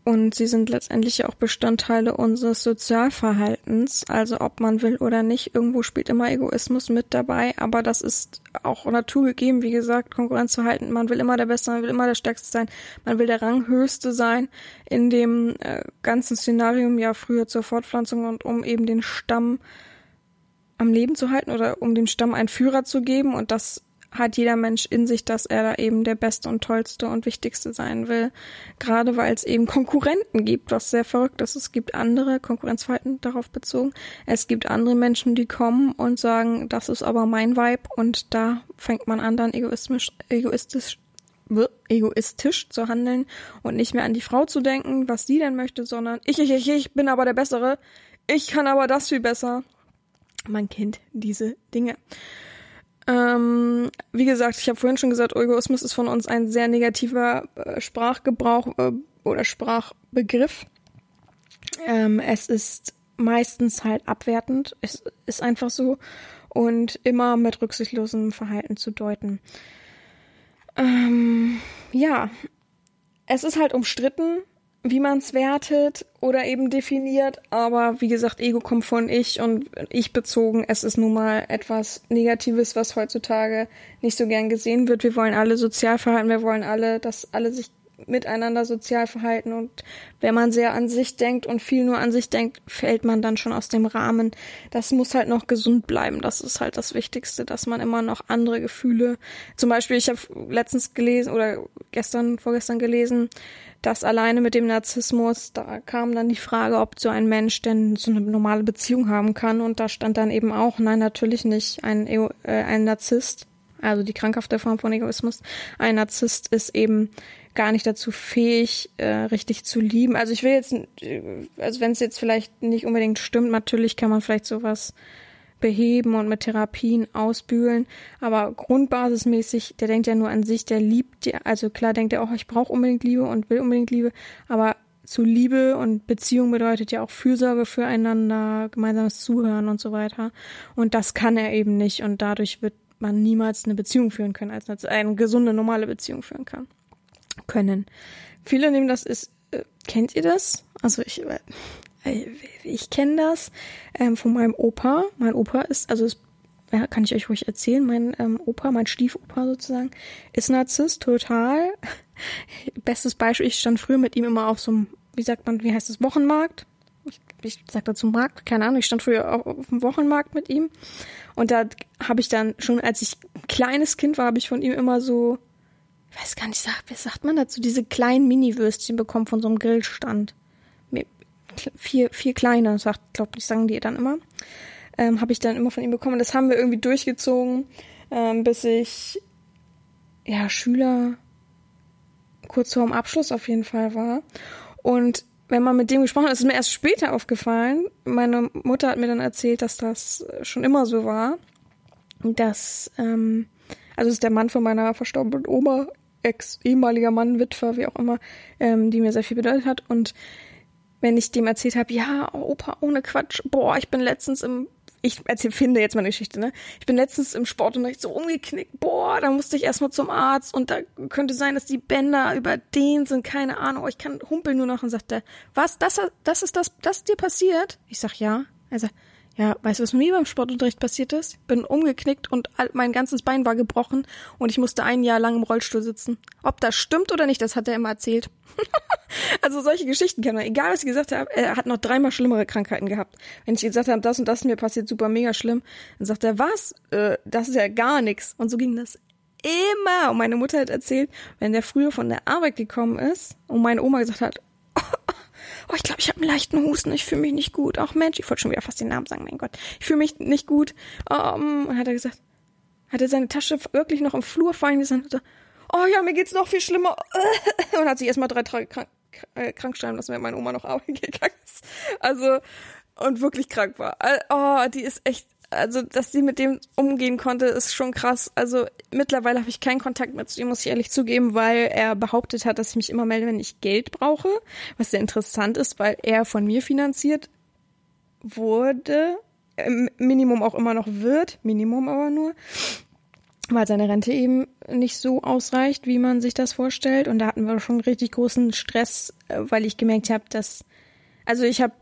Und sie sind letztendlich auch Bestandteile unseres Sozialverhaltens. Also ob man will oder nicht, irgendwo spielt immer Egoismus mit dabei. Aber das ist auch naturgegeben, wie gesagt, Konkurrenzverhalten. Man will immer der Beste, man will immer der Stärkste sein, man will der Ranghöchste sein in dem äh, ganzen Szenarium ja früher zur Fortpflanzung und um eben den Stamm am Leben zu halten oder um dem Stamm einen Führer zu geben. Und das hat jeder Mensch in sich, dass er da eben der Beste und Tollste und Wichtigste sein will. Gerade weil es eben Konkurrenten gibt, was sehr verrückt ist. Es gibt andere Konkurrenzverhalten darauf bezogen. Es gibt andere Menschen, die kommen und sagen, das ist aber mein Vibe und da fängt man an, dann egoistisch, egoistisch egoistisch zu handeln und nicht mehr an die Frau zu denken, was sie denn möchte, sondern ich, ich, ich, ich bin aber der Bessere. Ich kann aber das viel besser. Man kennt diese Dinge. Ähm, wie gesagt, ich habe vorhin schon gesagt, Egoismus ist von uns ein sehr negativer äh, Sprachgebrauch äh, oder Sprachbegriff. Ähm, es ist meistens halt abwertend, es ist einfach so und immer mit rücksichtslosem Verhalten zu deuten. Ähm, ja, es ist halt umstritten, wie man es wertet oder eben definiert. Aber wie gesagt, Ego kommt von ich und ich bezogen. Es ist nun mal etwas Negatives, was heutzutage nicht so gern gesehen wird. Wir wollen alle sozial verhalten, wir wollen alle, dass alle sich miteinander sozial verhalten und wenn man sehr an sich denkt und viel nur an sich denkt, fällt man dann schon aus dem Rahmen. Das muss halt noch gesund bleiben. Das ist halt das Wichtigste, dass man immer noch andere Gefühle, zum Beispiel, ich habe letztens gelesen oder gestern, vorgestern gelesen, dass alleine mit dem Narzissmus, da kam dann die Frage, ob so ein Mensch denn so eine normale Beziehung haben kann und da stand dann eben auch, nein, natürlich nicht, ein, äh, ein Narzisst, also die krankhafte Form von Egoismus, ein Narzisst ist eben gar nicht dazu fähig, äh, richtig zu lieben. Also ich will jetzt, also wenn es jetzt vielleicht nicht unbedingt stimmt, natürlich kann man vielleicht sowas beheben und mit Therapien ausbügeln, aber grundbasismäßig, der denkt ja nur an sich, der liebt, ja, also klar denkt er auch, ich brauche unbedingt Liebe und will unbedingt Liebe, aber zu Liebe und Beziehung bedeutet ja auch Fürsorge füreinander, gemeinsames Zuhören und so weiter. Und das kann er eben nicht und dadurch wird man niemals eine Beziehung führen können, als eine gesunde, normale Beziehung führen kann können. Viele nehmen das ist, äh, kennt ihr das? Also ich, äh, ich kenne das ähm, von meinem Opa. Mein Opa ist, also ist, ja, kann ich euch ruhig erzählen, mein ähm, Opa, mein Stiefopa sozusagen, ist Narzisst, total. *laughs* Bestes Beispiel, ich stand früher mit ihm immer auf so einem, wie sagt man, wie heißt das, Wochenmarkt? Ich, ich sag dazu Markt, keine Ahnung, ich stand früher auf, auf dem Wochenmarkt mit ihm und da habe ich dann schon, als ich kleines Kind war, habe ich von ihm immer so ich weiß gar nicht, sagt, wie sagt man dazu, diese kleinen Mini-Würstchen bekommen von so einem Grillstand. Vier, vier kleine, sagt, glaube ich, sagen die dann immer. Ähm, habe ich dann immer von ihm bekommen. Das haben wir irgendwie durchgezogen, ähm, bis ich ja Schüler kurz vor dem Abschluss auf jeden Fall war. Und wenn man mit dem gesprochen hat, ist mir erst später aufgefallen. Meine Mutter hat mir dann erzählt, dass das schon immer so war. Dass, ähm, also ist der Mann von meiner verstorbenen Oma ex ehemaliger Mann, Witwer, wie auch immer, ähm, die mir sehr viel bedeutet hat. Und wenn ich dem erzählt habe, ja, Opa, ohne Quatsch, boah, ich bin letztens im ich erzähl, finde jetzt meine Geschichte, ne? Ich bin letztens im Sportunterricht so umgeknickt. Boah, da musste ich erstmal zum Arzt und da könnte sein, dass die Bänder über den sind, keine Ahnung. Ich kann humpeln nur noch und sagt er, was, das, das ist das, das dir passiert? Ich sag, ja. Er sagt, ja, weißt du, was mir beim Sportunterricht passiert ist? Bin umgeknickt und mein ganzes Bein war gebrochen und ich musste ein Jahr lang im Rollstuhl sitzen. Ob das stimmt oder nicht, das hat er immer erzählt. *laughs* also solche Geschichten kennen wir. Egal, was ich gesagt habe, er hat noch dreimal schlimmere Krankheiten gehabt. Wenn ich gesagt habe, das und das mir passiert, super mega schlimm, dann sagt er, was? Äh, das ist ja gar nichts. Und so ging das immer. Und meine Mutter hat erzählt, wenn der früher von der Arbeit gekommen ist und meine Oma gesagt hat, oh, ich glaube, ich habe einen leichten Husten, ich fühle mich nicht gut. Ach Mensch, ich wollte schon wieder fast den Namen sagen, mein Gott. Ich fühle mich nicht gut. Um, und hat er gesagt, hat er seine Tasche wirklich noch im Flur fallen gelassen so, oh ja, mir geht's noch viel schlimmer. *laughs* Und hat sich erstmal drei Tage krank, äh, krank schreiben lassen, wenn meine Oma noch arbeiten *laughs* gegangen ist. Also, und wirklich krank war. Oh, die ist echt also dass sie mit dem umgehen konnte, ist schon krass. Also mittlerweile habe ich keinen Kontakt mehr zu ihm, muss ich ehrlich zugeben, weil er behauptet hat, dass ich mich immer melde, wenn ich Geld brauche. Was sehr interessant ist, weil er von mir finanziert wurde, im Minimum auch immer noch wird, Minimum aber nur. weil seine Rente eben nicht so ausreicht, wie man sich das vorstellt. Und da hatten wir schon richtig großen Stress, äh, weil ich gemerkt habe, dass, also ich habe,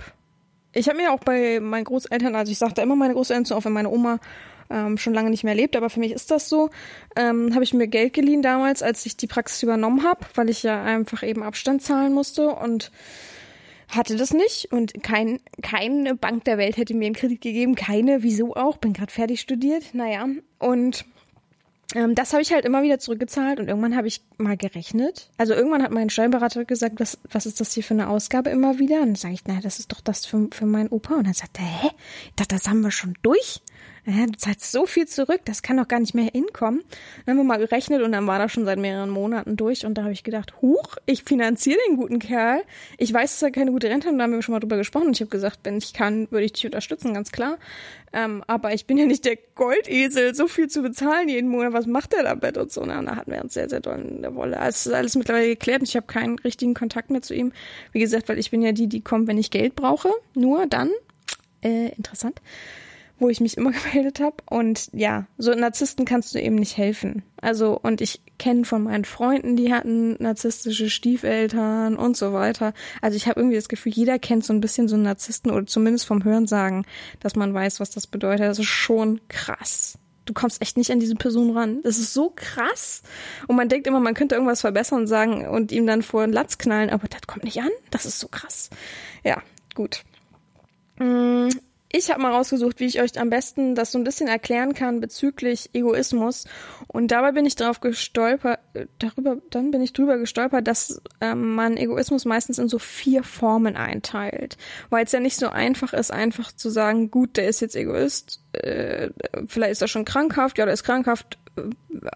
ich habe mir auch bei meinen Großeltern, also ich sagte immer meine Großeltern, auch wenn meine Oma ähm, schon lange nicht mehr lebt, aber für mich ist das so, ähm, habe ich mir Geld geliehen damals, als ich die Praxis übernommen habe, weil ich ja einfach eben Abstand zahlen musste und hatte das nicht. Und kein, keine Bank der Welt hätte mir einen Kredit gegeben, keine, wieso auch, bin gerade fertig studiert, naja, und ähm, das habe ich halt immer wieder zurückgezahlt und irgendwann habe ich mal gerechnet. Also irgendwann hat mein Steuerberater gesagt, was, was ist das hier für eine Ausgabe immer wieder? Und dann sage ich, naja, das ist doch das für, für meinen Opa. Und dann sagt er, hä? Ich dachte, das haben wir schon durch. Du zahlst so viel zurück, das kann doch gar nicht mehr hinkommen. Dann haben wir mal gerechnet und dann war das schon seit mehreren Monaten durch und da habe ich gedacht, huch, ich finanziere den guten Kerl. Ich weiß, dass er keine gute Rente hat und da haben wir schon mal drüber gesprochen. Und ich habe gesagt, wenn ich kann, würde ich dich unterstützen, ganz klar. Ähm, aber ich bin ja nicht der Goldesel, so viel zu bezahlen jeden Monat. Was macht der damit und so? Und da hatten wir uns sehr, sehr doll in der Wolle. Es ist alles mittlerweile geklärt und ich habe keinen richtigen Kontakt mehr zu ihm. Wie gesagt, weil ich bin ja die, die kommt, wenn ich Geld brauche. Nur dann. Äh, interessant wo ich mich immer *laughs* gemeldet habe. Und ja, so Narzissten kannst du eben nicht helfen. Also, und ich kenne von meinen Freunden, die hatten narzisstische Stiefeltern und so weiter. Also ich habe irgendwie das Gefühl, jeder kennt so ein bisschen so einen Narzissten oder zumindest vom Hörensagen, dass man weiß, was das bedeutet. Das ist schon krass. Du kommst echt nicht an diese Person ran. Das ist so krass. Und man denkt immer, man könnte irgendwas verbessern und sagen und ihm dann vor den Latz knallen, aber das kommt nicht an. Das ist so krass. Ja, gut. Ich habe mal rausgesucht, wie ich euch am besten das so ein bisschen erklären kann bezüglich Egoismus. Und dabei bin ich darauf gestolpert, darüber, dann bin ich drüber gestolpert, dass ähm, man Egoismus meistens in so vier Formen einteilt. Weil es ja nicht so einfach ist, einfach zu sagen, gut, der ist jetzt Egoist, äh, vielleicht ist er schon krankhaft, ja, der ist krankhaft,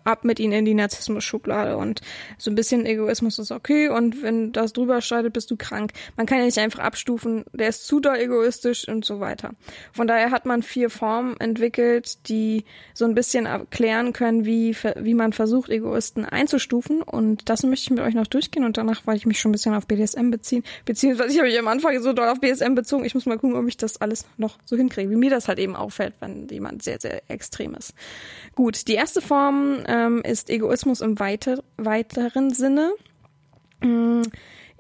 ab mit ihnen in die Narzissmus-Schublade und so ein bisschen Egoismus ist okay und wenn das drüber schreitet, bist du krank. Man kann ja nicht einfach abstufen, der ist zu doll egoistisch und so weiter. Von daher hat man vier Formen entwickelt, die so ein bisschen erklären können, wie, wie man versucht, Egoisten einzustufen und das möchte ich mit euch noch durchgehen und danach wollte ich mich schon ein bisschen auf BDSM beziehen, beziehungsweise ich habe mich am Anfang so doll auf BDSM bezogen, ich muss mal gucken, ob ich das alles noch so hinkriege, wie mir das halt eben auffällt, wenn jemand sehr, sehr extrem ist. Gut, die erste Form ähm, ist Egoismus im weiter, weiteren Sinne. Mm,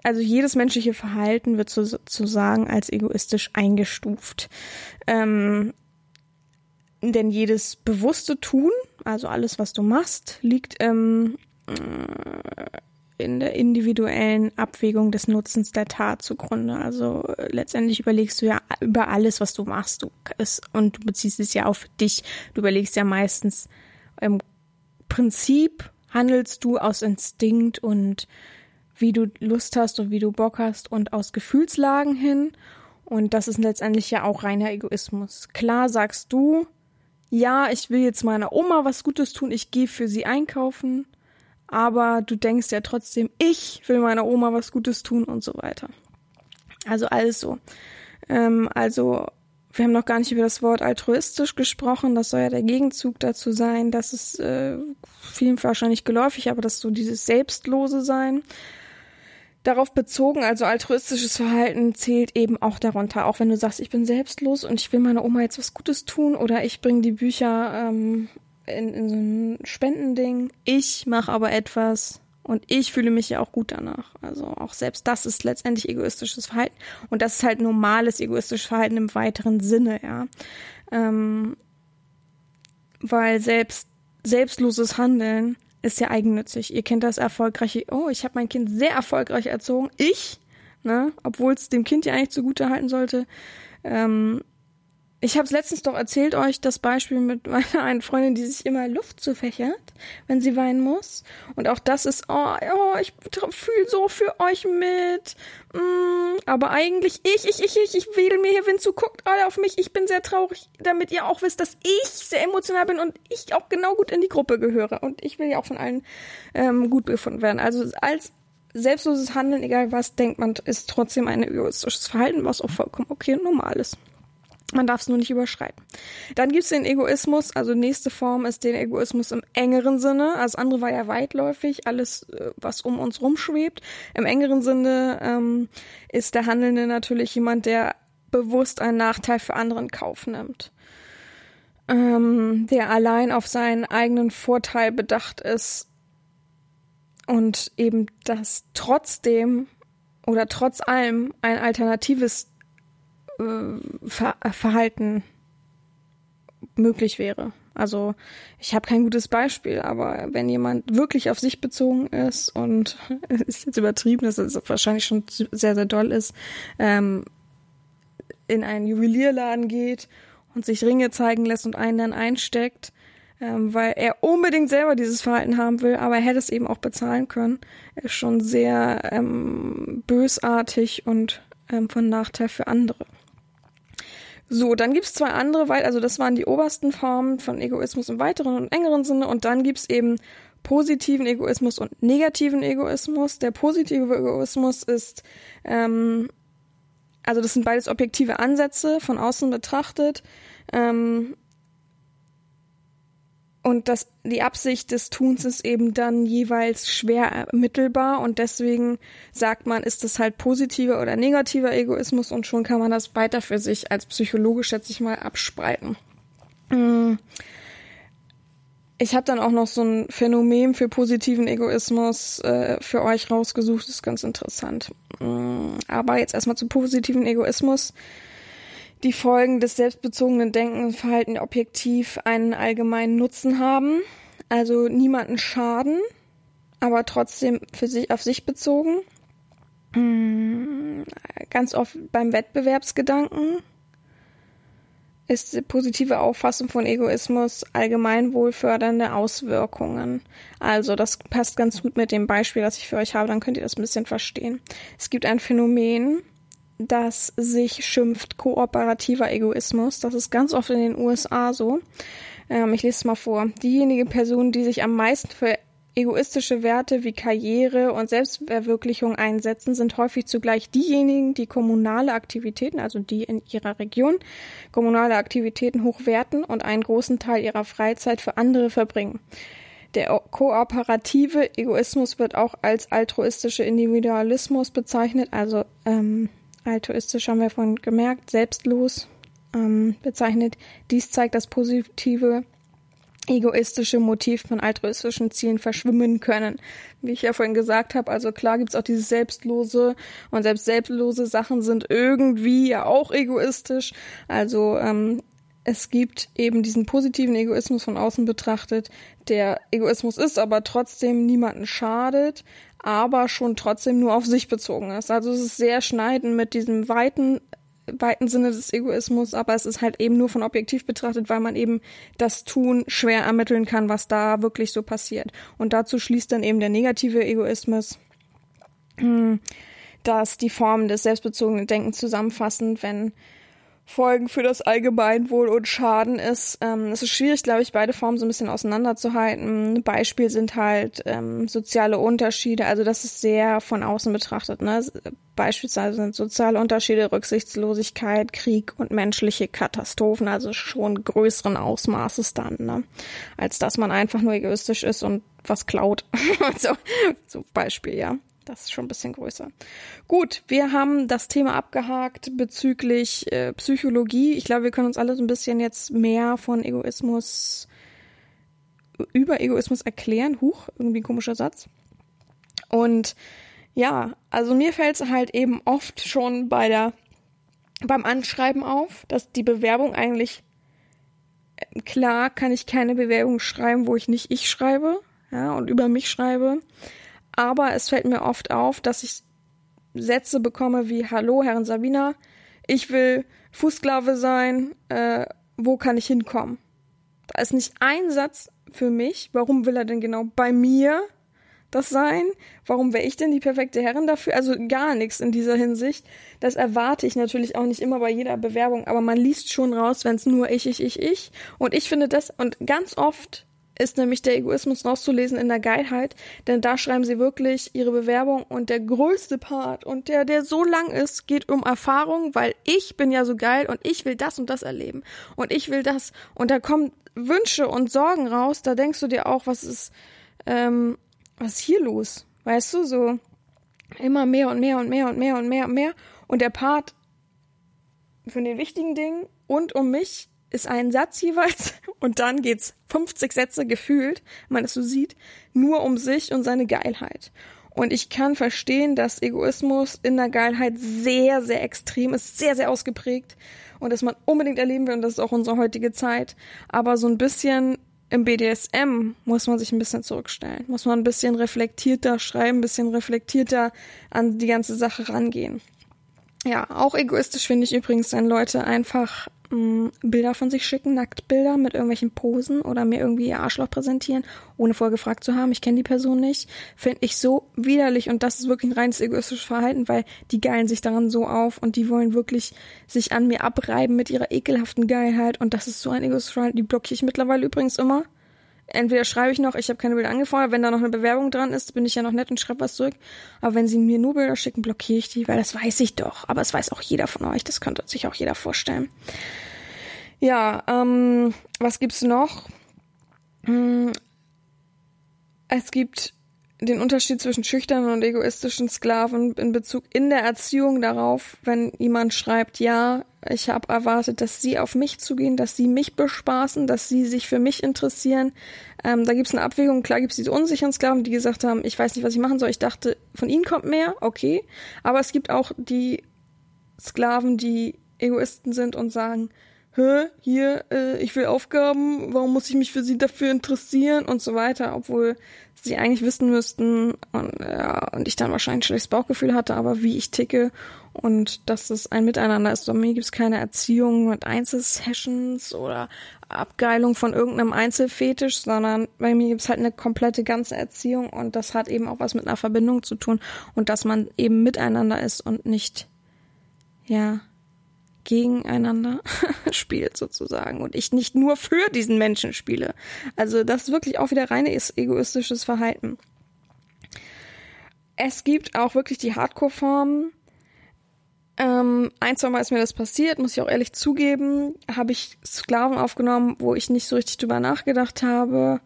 also jedes menschliche Verhalten wird sozusagen als egoistisch eingestuft. Ähm, denn jedes bewusste Tun, also alles, was du machst, liegt ähm, in der individuellen Abwägung des Nutzens der Tat zugrunde. Also äh, letztendlich überlegst du ja über alles, was du machst, du, es, und du beziehst es ja auf dich. Du überlegst ja meistens, im Prinzip handelst du aus Instinkt und wie du Lust hast und wie du Bock hast und aus Gefühlslagen hin. Und das ist letztendlich ja auch reiner Egoismus. Klar sagst du, ja, ich will jetzt meiner Oma was Gutes tun, ich gehe für sie einkaufen, aber du denkst ja trotzdem, ich will meiner Oma was Gutes tun und so weiter. Also alles so. Ähm, also wir haben noch gar nicht über das Wort altruistisch gesprochen. Das soll ja der Gegenzug dazu sein. Das ist äh, vielen wahrscheinlich geläufig, aber das ist so dieses selbstlose Sein. Darauf bezogen, also altruistisches Verhalten zählt eben auch darunter. Auch wenn du sagst, ich bin selbstlos und ich will meiner Oma jetzt was Gutes tun oder ich bringe die Bücher ähm, in, in so ein Spendending. Ich mache aber etwas, und ich fühle mich ja auch gut danach. Also auch selbst das ist letztendlich egoistisches Verhalten. Und das ist halt normales egoistisches Verhalten im weiteren Sinne, ja. Ähm, weil selbst selbstloses Handeln ist ja eigennützig. Ihr kennt das erfolgreiche, oh, ich habe mein Kind sehr erfolgreich erzogen. Ich, ne, obwohl es dem Kind ja eigentlich zugute halten sollte, ähm, ich habe es letztens doch erzählt euch das Beispiel mit *laughs* meiner einen Freundin, die sich immer Luft zufächert, wenn sie weinen muss. Und auch das ist, oh, oh ich fühle so für euch mit. Mm, aber eigentlich ich, ich, ich, ich, ich wedel mir hier Wind zu, guckt alle auf mich. Ich bin sehr traurig, damit ihr auch wisst, dass ich sehr emotional bin und ich auch genau gut in die Gruppe gehöre. Und ich will ja auch von allen ähm, gut befunden werden. Also als selbstloses Handeln, egal was denkt man, ist trotzdem ein egoistisches Verhalten, was auch vollkommen okay und normal ist. Man darf es nur nicht überschreiten. Dann gibt es den Egoismus, also nächste Form ist den Egoismus im engeren Sinne. Also andere war ja weitläufig, alles, äh, was um uns rumschwebt. Im engeren Sinne ähm, ist der Handelnde natürlich jemand, der bewusst einen Nachteil für andere in Kauf nimmt. ähm, der allein auf seinen eigenen Vorteil bedacht ist und eben das trotzdem oder trotz allem ein alternatives Ver Verhalten möglich wäre. Also ich habe kein gutes Beispiel, aber wenn jemand wirklich auf sich bezogen ist und *laughs* ist jetzt übertrieben, dass es wahrscheinlich schon sehr, sehr doll ist, ähm, in einen Juwelierladen geht und sich Ringe zeigen lässt und einen dann einsteckt, ähm, weil er unbedingt selber dieses Verhalten haben will, aber er hätte es eben auch bezahlen können, ist schon sehr ähm, bösartig und ähm, von Nachteil für andere. So, dann gibt's zwei andere, weil, also das waren die obersten Formen von Egoismus im weiteren und engeren Sinne und dann gibt's eben positiven Egoismus und negativen Egoismus. Der positive Egoismus ist, ähm, also das sind beides objektive Ansätze von außen betrachtet. Ähm, und das, die Absicht des Tuns ist eben dann jeweils schwer ermittelbar und deswegen sagt man, ist das halt positiver oder negativer Egoismus und schon kann man das weiter für sich als Psychologe, schätze ich mal, abspreiten. Hm. Ich habe dann auch noch so ein Phänomen für positiven Egoismus äh, für euch rausgesucht, das ist ganz interessant. Hm. Aber jetzt erstmal zu positiven Egoismus die Folgen des selbstbezogenen Denkens und Verhalten objektiv einen allgemeinen Nutzen haben, also niemanden schaden, aber trotzdem für sich auf sich bezogen. Mm, ganz oft beim Wettbewerbsgedanken ist die positive Auffassung von Egoismus allgemeinwohlfördernde Auswirkungen. Also das passt ganz gut mit dem Beispiel, das ich für euch habe, dann könnt ihr das ein bisschen verstehen. Es gibt ein Phänomen, das sich schimpft kooperativer Egoismus. Das ist ganz oft in den USA so. Ähm, ich lese es mal vor. Diejenige Person, die sich am meisten für egoistische Werte wie Karriere und Selbstverwirklichung einsetzen, sind häufig zugleich diejenigen, die kommunale Aktivitäten, also die in ihrer Region, kommunale Aktivitäten hochwerten und einen großen Teil ihrer Freizeit für andere verbringen. Der kooperative Egoismus wird auch als altruistischer Individualismus bezeichnet, also ähm, altruistisch haben wir vorhin gemerkt, selbstlos ähm, bezeichnet. Dies zeigt das positive egoistische Motiv von altruistischen Zielen verschwimmen können. Wie ich ja vorhin gesagt habe, also klar gibt's auch dieses Selbstlose und selbst selbstlose Sachen sind irgendwie ja auch egoistisch. Also ähm, es gibt eben diesen positiven Egoismus von außen betrachtet, der Egoismus ist, aber trotzdem niemanden schadet, aber schon trotzdem nur auf sich bezogen ist. Also es ist sehr schneiden mit diesem weiten weiten Sinne des Egoismus, aber es ist halt eben nur von objektiv betrachtet, weil man eben das Tun schwer ermitteln kann, was da wirklich so passiert. Und dazu schließt dann eben der negative Egoismus, hm, dass die Formen des selbstbezogenen Denkens zusammenfassen, wenn Folgen für das Allgemeinwohl und Schaden ist. Ähm, es ist schwierig, glaube ich, beide Formen so ein bisschen auseinanderzuhalten. Ein Beispiel sind halt ähm, soziale Unterschiede, also das ist sehr von außen betrachtet. Ne? Beispielsweise sind soziale Unterschiede, Rücksichtslosigkeit, Krieg und menschliche Katastrophen, also schon größeren Ausmaßes dann, ne? als dass man einfach nur egoistisch ist und was klaut. *laughs* so, so Beispiel, ja. Das ist schon ein bisschen größer. Gut, wir haben das Thema abgehakt bezüglich äh, Psychologie. Ich glaube, wir können uns alle so ein bisschen jetzt mehr von Egoismus über Egoismus erklären. Huch, irgendwie ein komischer Satz. Und ja, also mir fällt es halt eben oft schon bei der beim Anschreiben auf, dass die Bewerbung eigentlich äh, klar kann ich keine Bewerbung schreiben, wo ich nicht ich schreibe, ja, und über mich schreibe. Aber es fällt mir oft auf, dass ich Sätze bekomme wie Hallo, Herrin Sabina, ich will Fußsklave sein, äh, wo kann ich hinkommen? Da ist nicht ein Satz für mich. Warum will er denn genau bei mir das sein? Warum wäre ich denn die perfekte Herrin dafür? Also gar nichts in dieser Hinsicht. Das erwarte ich natürlich auch nicht immer bei jeder Bewerbung, aber man liest schon raus, wenn es nur ich, ich, ich, ich. Und ich finde das, und ganz oft ist nämlich der Egoismus rauszulesen in der Geilheit, denn da schreiben sie wirklich ihre Bewerbung und der größte Part und der, der so lang ist, geht um Erfahrung, weil ich bin ja so geil und ich will das und das erleben und ich will das und da kommen Wünsche und Sorgen raus, da denkst du dir auch, was ist, ähm, was ist hier los? Weißt du, so immer mehr und mehr und mehr und mehr und mehr und mehr und der Part von den wichtigen Dingen und um mich ist ein Satz jeweils *laughs* und dann geht's 50 Sätze gefühlt, wenn man das so sieht, nur um sich und seine Geilheit. Und ich kann verstehen, dass Egoismus in der Geilheit sehr, sehr extrem ist, sehr, sehr ausgeprägt und dass man unbedingt erleben will und das ist auch unsere heutige Zeit. Aber so ein bisschen im BDSM muss man sich ein bisschen zurückstellen, muss man ein bisschen reflektierter schreiben, ein bisschen reflektierter an die ganze Sache rangehen. Ja, auch egoistisch finde ich übrigens, wenn Leute einfach mh, Bilder von sich schicken, Nacktbilder mit irgendwelchen Posen oder mir irgendwie ihr Arschloch präsentieren, ohne vorher gefragt zu haben, ich kenne die Person nicht, finde ich so widerlich und das ist wirklich ein reines egoistisches Verhalten, weil die geilen sich daran so auf und die wollen wirklich sich an mir abreiben mit ihrer ekelhaften Geilheit und das ist so ein egoistisches Verhalten, die blockiere ich mittlerweile übrigens immer entweder schreibe ich noch, ich habe keine Bilder angefordert, wenn da noch eine Bewerbung dran ist, bin ich ja noch nett und schreibe was zurück. Aber wenn sie mir nur Bilder schicken, blockiere ich die, weil das weiß ich doch. Aber es weiß auch jeder von euch, das könnte sich auch jeder vorstellen. Ja, ähm, was gibt's noch? Hm, es gibt den Unterschied zwischen schüchternen und egoistischen Sklaven in Bezug in der Erziehung darauf, wenn jemand schreibt, ja, ich habe erwartet, dass sie auf mich zugehen, dass sie mich bespaßen, dass sie sich für mich interessieren. Ähm, da gibt es eine Abwägung. Klar gibt es diese unsicheren Sklaven, die gesagt haben, ich weiß nicht, was ich machen soll. Ich dachte, von ihnen kommt mehr, okay. Aber es gibt auch die Sklaven, die Egoisten sind und sagen, Hä, hier, äh, ich will Aufgaben, warum muss ich mich für sie dafür interessieren und so weiter, obwohl sie eigentlich wissen müssten und, ja, und ich dann wahrscheinlich ein schlechtes Bauchgefühl hatte, aber wie ich ticke und dass es ein Miteinander ist. Bei mir gibt es keine Erziehung mit Einzelsessions oder Abgeilung von irgendeinem Einzelfetisch, sondern bei mir gibt es halt eine komplette ganze Erziehung und das hat eben auch was mit einer Verbindung zu tun und dass man eben miteinander ist und nicht, ja, gegeneinander *laughs* spielt sozusagen und ich nicht nur für diesen Menschen spiele. Also das ist wirklich auch wieder reines egoistisches Verhalten. Es gibt auch wirklich die Hardcore-Formen. Ähm, ein, zwei Mal ist mir das passiert, muss ich auch ehrlich zugeben. Habe ich Sklaven aufgenommen, wo ich nicht so richtig drüber nachgedacht habe,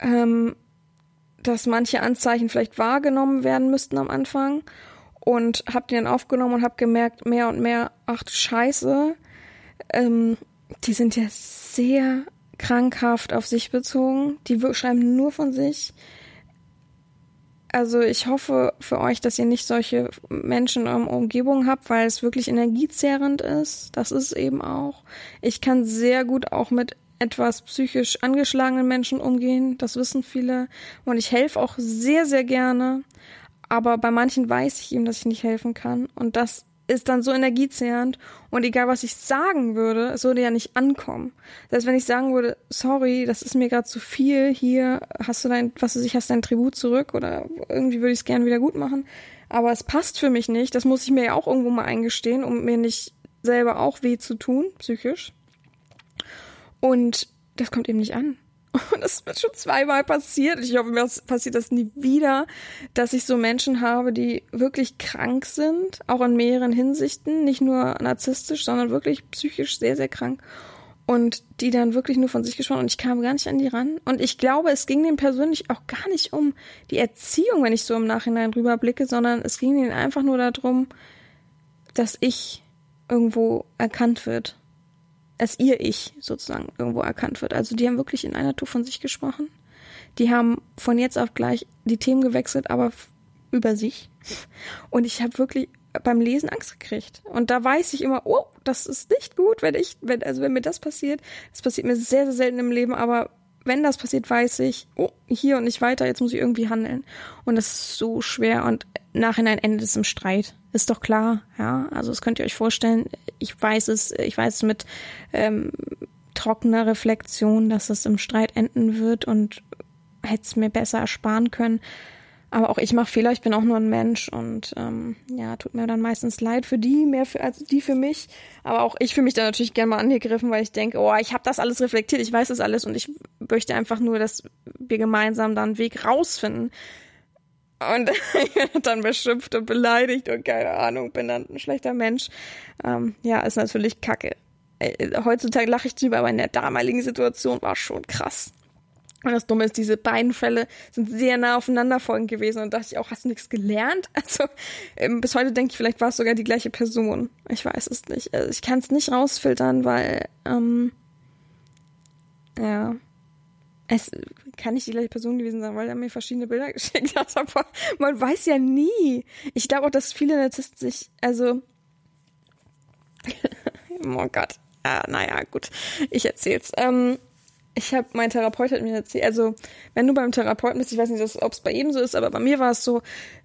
ähm, dass manche Anzeichen vielleicht wahrgenommen werden müssten am Anfang und habe die dann aufgenommen und habe gemerkt, mehr und mehr, ach du Scheiße, ähm, die sind ja sehr krankhaft auf sich bezogen. Die schreiben nur von sich. Also ich hoffe für euch, dass ihr nicht solche Menschen in eurer Umgebung habt, weil es wirklich energiezehrend ist. Das ist eben auch. Ich kann sehr gut auch mit etwas psychisch angeschlagenen Menschen umgehen. Das wissen viele. Und ich helfe auch sehr, sehr gerne. Aber bei manchen weiß ich ihm, dass ich nicht helfen kann. Und das ist dann so energiezehrend. Und egal, was ich sagen würde, es würde ja nicht ankommen. Das heißt, wenn ich sagen würde, sorry, das ist mir gerade zu viel, hier hast du dein, was weiß ich, hast dein Tribut zurück oder irgendwie würde ich es gerne wieder gut machen. Aber es passt für mich nicht. Das muss ich mir ja auch irgendwo mal eingestehen, um mir nicht selber auch weh zu tun, psychisch. Und das kommt eben nicht an. *laughs* Und es wird schon zweimal passiert. Ich hoffe, mir passiert das nie wieder, dass ich so Menschen habe, die wirklich krank sind, auch in mehreren Hinsichten, nicht nur narzisstisch, sondern wirklich psychisch sehr, sehr krank. Und die dann wirklich nur von sich gesprochen und ich kam gar nicht an die ran. Und ich glaube, es ging denen persönlich auch gar nicht um die Erziehung, wenn ich so im Nachhinein rüberblicke, sondern es ging ihnen einfach nur darum, dass ich irgendwo erkannt wird als ihr Ich sozusagen irgendwo erkannt wird. Also die haben wirklich in einer Tour von sich gesprochen. Die haben von jetzt auf gleich die Themen gewechselt, aber über sich. Und ich habe wirklich beim Lesen Angst gekriegt. Und da weiß ich immer, oh, das ist nicht gut, wenn ich, wenn, also wenn mir das passiert. Das passiert mir sehr, sehr selten im Leben, aber wenn das passiert, weiß ich, oh, hier und nicht weiter, jetzt muss ich irgendwie handeln. Und das ist so schwer und nachhinein endet es im Streit. Ist doch klar, ja. Also das könnt ihr euch vorstellen. Ich weiß es, ich weiß es mit ähm, trockener Reflexion, dass es im Streit enden wird und hätte es mir besser ersparen können. Aber auch ich mache Fehler, ich bin auch nur ein Mensch und ähm, ja, tut mir dann meistens leid für die, mehr für, als die für mich. Aber auch ich fühle mich da natürlich gerne mal angegriffen, weil ich denke, oh, ich habe das alles reflektiert, ich weiß das alles und ich möchte einfach nur, dass wir gemeinsam da einen Weg rausfinden. Und ich *laughs* werde dann beschimpft und beleidigt und keine Ahnung, bin dann ein schlechter Mensch. Ähm, ja, ist natürlich kacke. Äh, heutzutage lache ich drüber, aber in der damaligen Situation war schon krass. Und das Dumme ist, diese beiden Fälle sind sehr nah aufeinander folgend gewesen und dachte ich auch, hast du nichts gelernt? *laughs* Also ähm, bis heute denke ich, vielleicht war es sogar die gleiche Person. Ich weiß es nicht. Also, ich kann es nicht rausfiltern, weil ähm, ja es kann nicht die gleiche Person gewesen sein, weil er mir verschiedene Bilder *laughs* geschickt hat, aber man weiß ja nie. Ich glaube auch, dass viele Narzissten sich, also *laughs* oh Gott, ja, naja, gut, ich erzähl's. Ähm, ich habe, mein Therapeut hat mir erzählt, also wenn du beim Therapeuten bist, ich weiß nicht, ob es bei jedem so ist, aber bei mir war es so,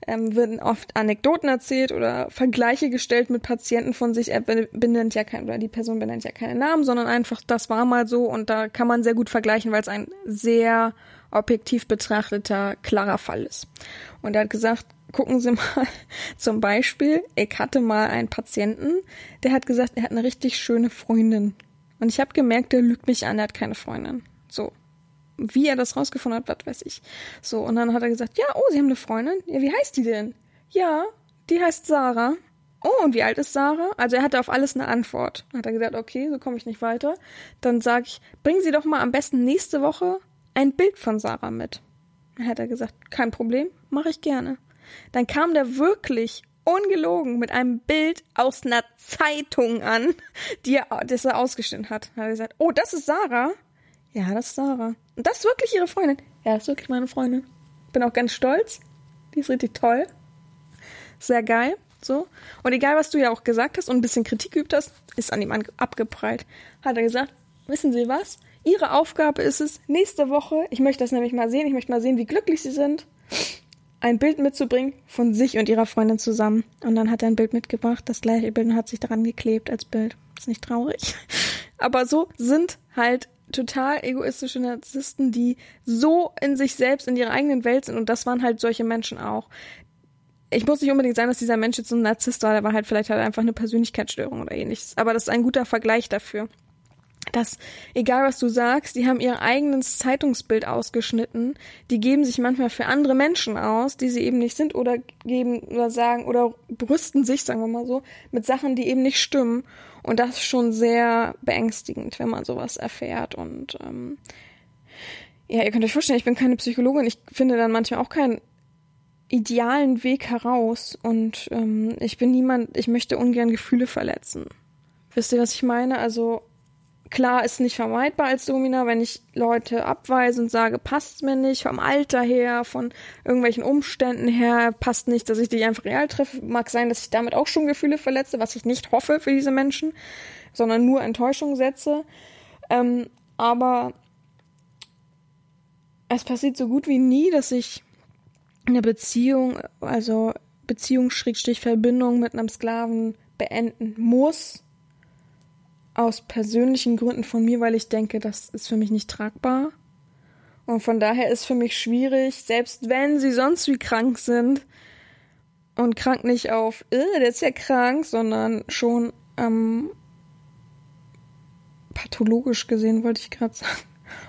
ähm, werden oft Anekdoten erzählt oder Vergleiche gestellt mit Patienten von sich. Er benennt ja kein, oder die Person benennt ja keine Namen, sondern einfach, das war mal so und da kann man sehr gut vergleichen, weil es ein sehr objektiv betrachteter, klarer Fall ist. Und er hat gesagt, gucken Sie *laughs* mal zum Beispiel, ich hatte mal einen Patienten, der hat gesagt, er hat eine richtig schöne Freundin und ich habe gemerkt, der lügt mich an, der hat keine Freundin. So. Wie er das rausgefunden hat, was weiß ich. So, und dann hat er gesagt, ja, oh, Sie haben eine Freundin? Ja, wie heißt die denn? Ja, die heißt Sarah. Oh, und wie alt ist Sarah? Also er hatte auf alles eine Antwort. Hat er gesagt, okay, so komme ich nicht weiter. Dann sage ich, bringen Sie doch mal am besten nächste Woche ein Bild von Sarah mit. Dann hat er gesagt, kein Problem, mache ich gerne. Dann kam der wirklich ungelogen mit einem Bild aus einer Zeitung an, die er, das er ausgeschnitten hat. Hat er gesagt, oh, das ist Sarah? Ja, das ist Sarah. Und das ist wirklich ihre Freundin? Ja, das ist wirklich meine Freundin. Bin auch ganz stolz. Die ist richtig toll. Sehr geil. So. Und egal, was du ja auch gesagt hast und ein bisschen Kritik geübt hast, ist an ihm abgeprallt. Hat er gesagt, wissen Sie was? Ihre Aufgabe ist es, nächste Woche, ich möchte das nämlich mal sehen, ich möchte mal sehen, wie glücklich Sie sind ein Bild mitzubringen von sich und ihrer Freundin zusammen. Und dann hat er ein Bild mitgebracht, das gleiche Bild und hat sich daran geklebt als Bild. Ist nicht traurig. *laughs* Aber so sind halt total egoistische Narzissten, die so in sich selbst, in ihrer eigenen Welt sind. Und das waren halt solche Menschen auch. Ich muss nicht unbedingt sagen, dass dieser Mensch jetzt ein Narzisst war, der war halt vielleicht halt einfach eine Persönlichkeitsstörung oder ähnliches. Aber das ist ein guter Vergleich dafür dass egal was du sagst, die haben ihr eigenes Zeitungsbild ausgeschnitten. Die geben sich manchmal für andere Menschen aus, die sie eben nicht sind oder geben oder sagen oder brüsten sich, sagen wir mal so, mit Sachen, die eben nicht stimmen. Und das ist schon sehr beängstigend, wenn man sowas erfährt. Und ähm, ja, ihr könnt euch vorstellen, ich bin keine Psychologin. Ich finde dann manchmal auch keinen idealen Weg heraus. Und ähm, ich bin niemand, ich möchte ungern Gefühle verletzen. Wisst ihr, was ich meine? Also Klar ist nicht vermeidbar als Domina, wenn ich Leute abweise und sage, passt mir nicht, vom Alter her, von irgendwelchen Umständen her, passt nicht, dass ich dich einfach real treffe. Mag sein, dass ich damit auch schon Gefühle verletze, was ich nicht hoffe für diese Menschen, sondern nur Enttäuschung setze. Ähm, aber es passiert so gut wie nie, dass ich eine Beziehung, also Beziehungsschrägstrich-Verbindung mit einem Sklaven beenden muss, aus persönlichen Gründen von mir, weil ich denke, das ist für mich nicht tragbar. Und von daher ist für mich schwierig, selbst wenn sie sonst wie krank sind und krank nicht auf, äh, der ist ja krank, sondern schon ähm, pathologisch gesehen, wollte ich gerade sagen. *laughs*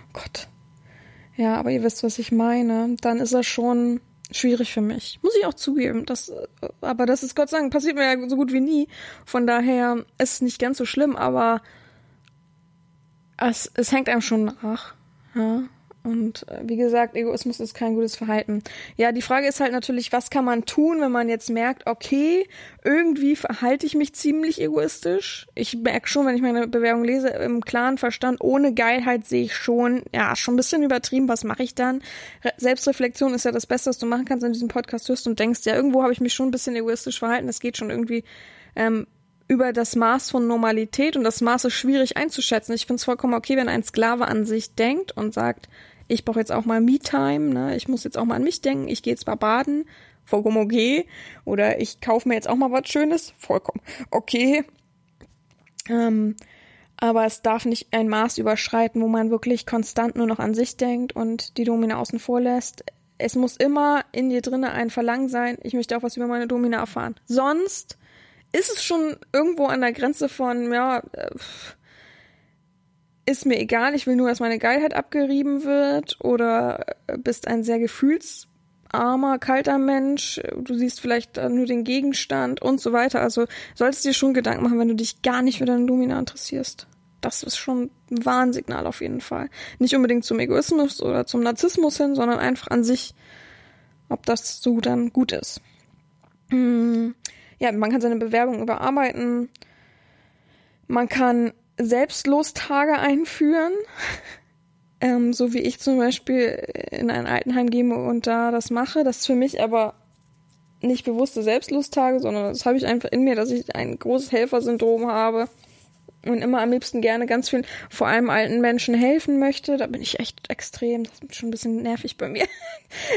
Oh Gott. Ja, aber ihr wisst, was ich meine. Dann ist er schon schwierig für mich. Muss ich auch zugeben. Das, aber das ist Gott sei Dank passiert mir ja so gut wie nie. Von daher ist es nicht ganz so schlimm, aber es, es hängt einem schon nach. Ja. Und äh, wie gesagt, Egoismus ist kein gutes Verhalten. Ja, die Frage ist halt natürlich, was kann man tun, wenn man jetzt merkt, okay, irgendwie verhalte ich mich ziemlich egoistisch. Ich merke schon, wenn ich meine Bewerbung lese, im klaren Verstand, ohne Geilheit sehe ich schon, ja, schon ein bisschen übertrieben, was mache ich dann? Re Selbstreflexion ist ja das Beste, was du machen kannst, wenn du diesen Podcast hörst und denkst, ja, irgendwo habe ich mich schon ein bisschen egoistisch verhalten, das geht schon irgendwie ähm, über das Maß von Normalität und das Maß ist schwierig einzuschätzen. Ich finde es vollkommen okay, wenn ein Sklave an sich denkt und sagt, ich brauche jetzt auch mal Me-Time, ne? ich muss jetzt auch mal an mich denken, ich gehe jetzt mal baden, vollkommen okay. Oder ich kaufe mir jetzt auch mal was Schönes, vollkommen okay. Ähm, aber es darf nicht ein Maß überschreiten, wo man wirklich konstant nur noch an sich denkt und die Domina außen vor lässt. Es muss immer in dir drinnen ein Verlangen sein, ich möchte auch was über meine Domina erfahren. Sonst ist es schon irgendwo an der Grenze von, ja, äh, ist mir egal, ich will nur, dass meine Geilheit abgerieben wird oder äh, bist ein sehr gefühlsarmer, kalter Mensch, du siehst vielleicht nur den Gegenstand und so weiter. Also solltest dir schon Gedanken machen, wenn du dich gar nicht für deine Domina interessierst. Das ist schon ein Warnsignal auf jeden Fall. Nicht unbedingt zum Egoismus oder zum Narzissmus hin, sondern einfach an sich, ob das so dann gut ist. Hm, ja, man kann seine Bewerbung überarbeiten. Man kann Selbstlostage einführen. ähm, so wie ich zum Beispiel in ein Altenheim gehe und da das mache. Das ist für mich aber nicht bewusste Selbstlusttage, sondern das habe ich einfach in mir, dass ich ein großes Helfersyndrom habe und immer am liebsten gerne ganz vielen, vor allem alten Menschen helfen möchte. Da bin ich echt extrem. Das ist schon ein bisschen nervig bei mir. *laughs*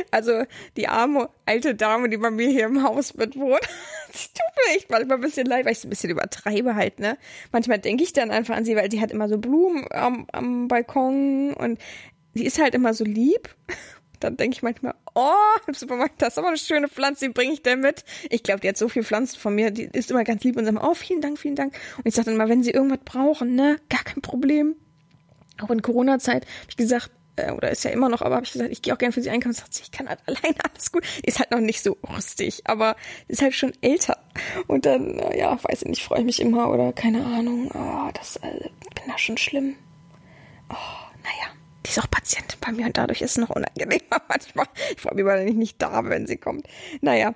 Also die arme alte Dame, die bei mir hier im Haus mitwohnt, die tut mir echt manchmal ein bisschen leid, weil ich es ein bisschen übertreibe halt, ne? Manchmal denke ich dann einfach an sie, weil sie hat immer so Blumen am, am Balkon und die ist halt immer so lieb *laughs* dann denke ich manchmal, oh, im Supermarkt, das ist aber eine schöne Pflanze, die bringe ich denn mit. Ich glaube, die hat so viel Pflanzen von mir, die ist immer ganz lieb und sagt, oh, vielen Dank, vielen Dank. Und ich sage dann immer, wenn sie irgendwas brauchen, ne, gar kein Problem. Auch in Corona-Zeit habe ich gesagt, äh, oder ist ja immer noch, aber habe ich gesagt, ich gehe auch gerne für sie einkaufen. Sagt sie, ich kann halt *laughs* alleine, alles gut. Ist halt noch nicht so rüstig, aber ist halt schon älter. Und dann, äh, ja, weiß ich nicht, freue ich mich immer oder keine Ahnung. Oh, das äh, bin da schon schlimm. Oh, naja die ist auch Patientin bei mir und dadurch ist es noch unangenehmer *laughs* manchmal. Ich freue mich, weil ich nicht da bin, wenn sie kommt. Naja,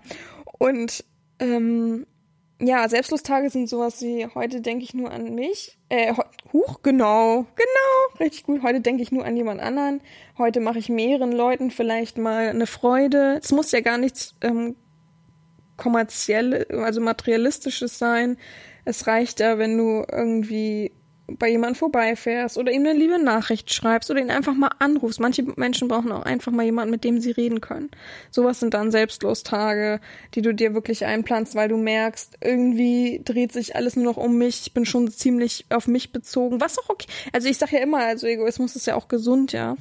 und ähm, ja, Selbstlusttage sind sowas wie, heute denke ich nur an mich. Äh, huch, genau, genau, richtig gut. Heute denke ich nur an jemand anderen. Heute mache ich mehreren Leuten vielleicht mal eine Freude. Es muss ja gar nichts ähm, kommerziell, also materialistisches sein. Es reicht ja, wenn du irgendwie bei jemandem vorbeifährst oder ihm eine liebe Nachricht schreibst oder ihn einfach mal anrufst. Manche Menschen brauchen auch einfach mal jemanden, mit dem sie reden können. Sowas sind dann Selbstlostage, die du dir wirklich einplanst, weil du merkst, irgendwie dreht sich alles nur noch um mich. Ich bin schon ziemlich auf mich bezogen. Was auch okay. Also ich sage ja immer, also Egoismus ist ja auch gesund, ja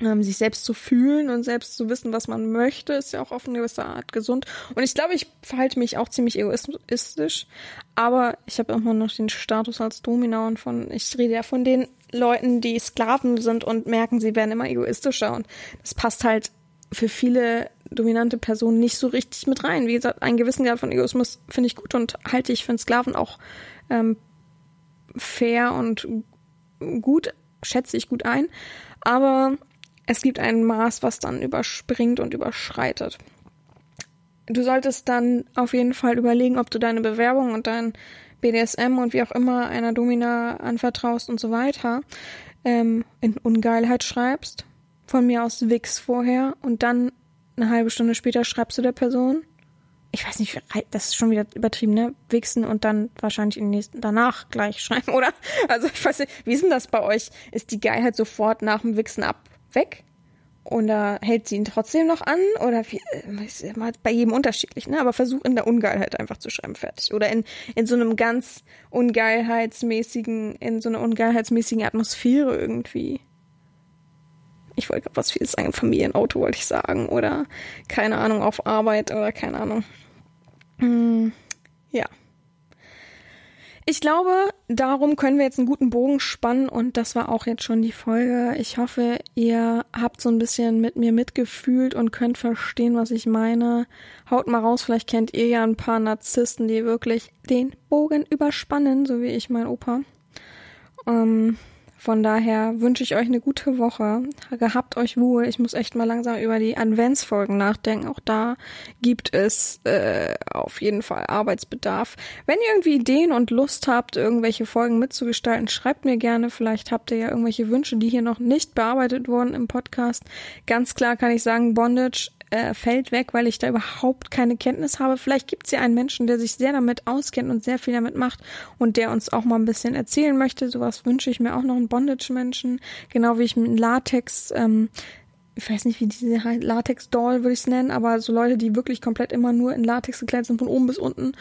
ähm, sich selbst zu fühlen und selbst zu wissen, was man möchte, ist ja auch auf eine gewisse Art gesund. Und ich glaube, ich verhalte mich auch ziemlich egoistisch, aber ich habe immer noch den Status als Domina und von, ich rede ja von den Leuten, die Sklaven sind und merken, sie werden immer egoistischer und das passt halt für viele dominante Personen nicht so richtig mit rein. Wie gesagt, einen gewissen Grad von Egoismus finde ich gut und halte ich für einen Sklaven auch ähm, fair und gut, schätze ich gut ein. Aber es gibt ein Maß, was dann überspringt und überschreitet. Du solltest dann auf jeden Fall überlegen, ob du deine Bewerbung und dein BDSM und wie auch immer einer Domina anvertraust und so weiter ähm, in Ungeilheit schreibst. Von mir aus Wix vorher und dann eine halbe Stunde später schreibst du der Person. Ich weiß nicht, das ist schon wieder übertrieben, ne? Wichsen und dann wahrscheinlich in den nächsten, danach gleich schreiben, *laughs* oder? Also ich weiß nicht, wie ist denn das bei euch? Ist die Geilheit sofort nach dem Wichsen ab weg? Oder hält sie ihn trotzdem noch an? Oder wie, äh, ist immer bei jedem unterschiedlich, ne? Aber versuch in der Ungeilheit einfach zu schreiben, fertig. Oder in, in so einem ganz ungeilheitsmäßigen, in so einer ungeilheitsmäßigen Atmosphäre irgendwie. Ich wollte gerade was viel sagen, Familienauto wollte ich sagen. Oder keine Ahnung, auf Arbeit oder keine Ahnung. Hm, ja. Ich glaube, darum können wir jetzt einen guten Bogen spannen und das war auch jetzt schon die Folge. Ich hoffe, ihr habt so ein bisschen mit mir mitgefühlt und könnt verstehen, was ich meine. Haut mal raus, vielleicht kennt ihr ja ein paar Narzissten, die wirklich den Bogen überspannen, so wie ich mein Opa. Ähm, von daher wünsche ich euch eine gute Woche. Gehabt euch wohl. Ich muss echt mal langsam über die Adventsfolgen nachdenken. Auch da gibt es äh, auf jeden Fall Arbeitsbedarf. Wenn ihr irgendwie Ideen und Lust habt, irgendwelche Folgen mitzugestalten, schreibt mir gerne. Vielleicht habt ihr ja irgendwelche Wünsche, die hier noch nicht bearbeitet wurden im Podcast. Ganz klar kann ich sagen, Bondage äh, fällt weg, weil ich da überhaupt keine Kenntnis habe. Vielleicht gibt es ja einen Menschen, der sich sehr damit auskennt und sehr viel damit macht und der uns auch mal ein bisschen erzählen möchte. Sowas wünsche ich mir auch noch einen Bondage-Menschen, genau wie ich einen Latex ähm, ich weiß nicht, wie diese Latex-Doll würde ich es nennen, aber so Leute, die wirklich komplett immer nur in Latex gekleidet sind, von oben bis unten,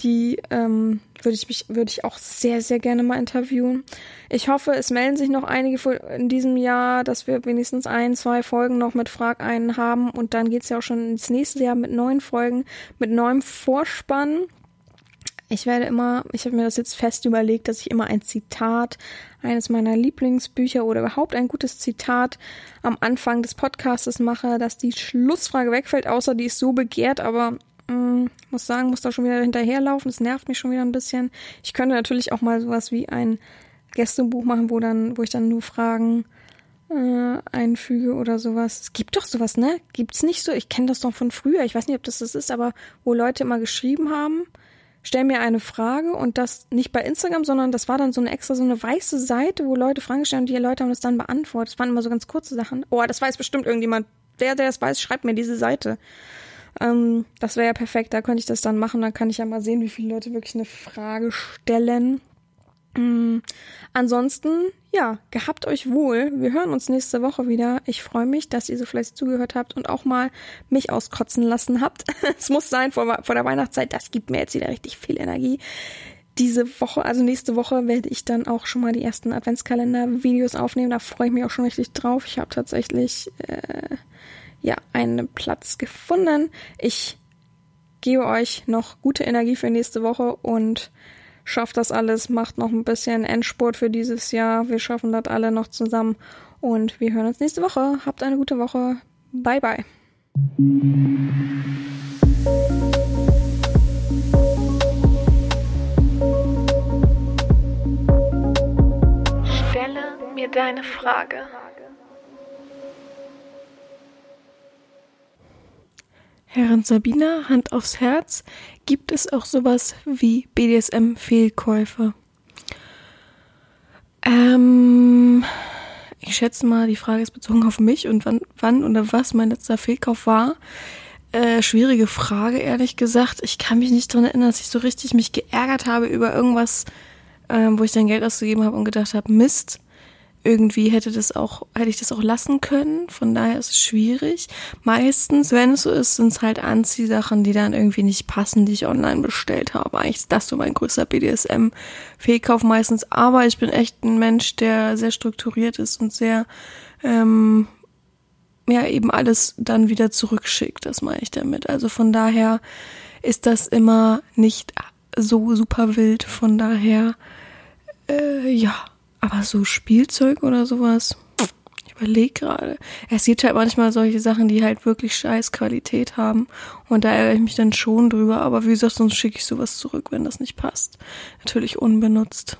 die ähm, würde ich mich, würde ich auch sehr, sehr gerne mal interviewen. Ich hoffe, es melden sich noch einige in diesem Jahr, dass wir wenigstens ein, zwei Folgen noch mit Frag einen haben und dann geht's ja auch schon ins nächste Jahr mit neuen Folgen, mit neuem Vorspann. Ich werde immer, ich habe mir das jetzt fest überlegt, dass ich immer ein Zitat eines meiner Lieblingsbücher oder überhaupt ein gutes Zitat am Anfang des Podcastes mache, dass die Schlussfrage wegfällt, außer die ist so begehrt, aber mh, mm, muss sagen, muss da schon wieder hinterherlaufen. Das nervt mich schon wieder ein bisschen. Ich könnte natürlich auch mal sowas wie ein Gästebuch machen, wo dann, wo ich dann nur Fragen äh, einfüge oder sowas. Es gibt doch sowas, ne? Gibt's nicht so? Ich kenne das doch von früher. Ich weiß nicht, ob das das ist, aber wo Leute immer geschrieben haben, stell mir eine Frage und das nicht bei Instagram, sondern das war dann so eine extra so eine weiße Seite, wo Leute Fragen stellen und die Leute haben das dann beantwortet. Das waren immer so ganz kurze Sachen. Oh, das weiß bestimmt irgendjemand. Wer, der das weiß, schreibt mir diese Seite. Ähm, das wäre ja perfekt, da könnte ich das dann machen. Dann kann ich ja mal sehen, wie viele Leute wirklich eine Frage stellen. Mm, ansonsten, ja, gehabt euch wohl. Wir hören uns nächste Woche wieder. Ich freue mich, dass ihr so fleißig zugehört habt und auch mal mich auskotzen lassen habt. *laughs* es muss sein vor, vor der Weihnachtszeit. Das gibt mir jetzt wieder richtig viel Energie. Diese Woche, also nächste Woche, werde ich dann auch schon mal die ersten Adventskalender-Videos aufnehmen. Da freue ich mich auch schon richtig drauf. Ich habe tatsächlich äh, ja einen Platz gefunden. Ich gebe euch noch gute Energie für nächste Woche und schafft das alles, macht noch ein bisschen Endspurt für dieses Jahr. Wir schaffen das alle noch zusammen und wir hören uns nächste Woche. Habt eine gute Woche. Bye bye. Stelle mir deine Frage. Herrin Sabina, Hand aufs Herz, gibt es auch sowas wie BDSM-Fehlkäufe? Ähm, ich schätze mal, die Frage ist bezogen auf mich und wann, wann oder was mein letzter Fehlkauf war. Äh, schwierige Frage, ehrlich gesagt. Ich kann mich nicht dran erinnern, dass ich so richtig mich geärgert habe über irgendwas, äh, wo ich dann Geld ausgegeben habe und gedacht habe, Mist, irgendwie hätte das auch, hätte ich das auch lassen können. Von daher ist es schwierig. Meistens, wenn es so ist, sind es halt Anziehsachen, die dann irgendwie nicht passen, die ich online bestellt habe. Eigentlich ist das so mein größter BDSM-Fehlkauf meistens. Aber ich bin echt ein Mensch, der sehr strukturiert ist und sehr, ähm, ja, eben alles dann wieder zurückschickt. Das meine ich damit. Also von daher ist das immer nicht so super wild. Von daher, äh, ja aber so Spielzeug oder sowas, ich überlege gerade. Es gibt halt manchmal solche Sachen, die halt wirklich scheiß Qualität haben. Und da ärgere ich mich dann schon drüber. Aber wie gesagt, sonst schicke ich sowas zurück, wenn das nicht passt. Natürlich unbenutzt.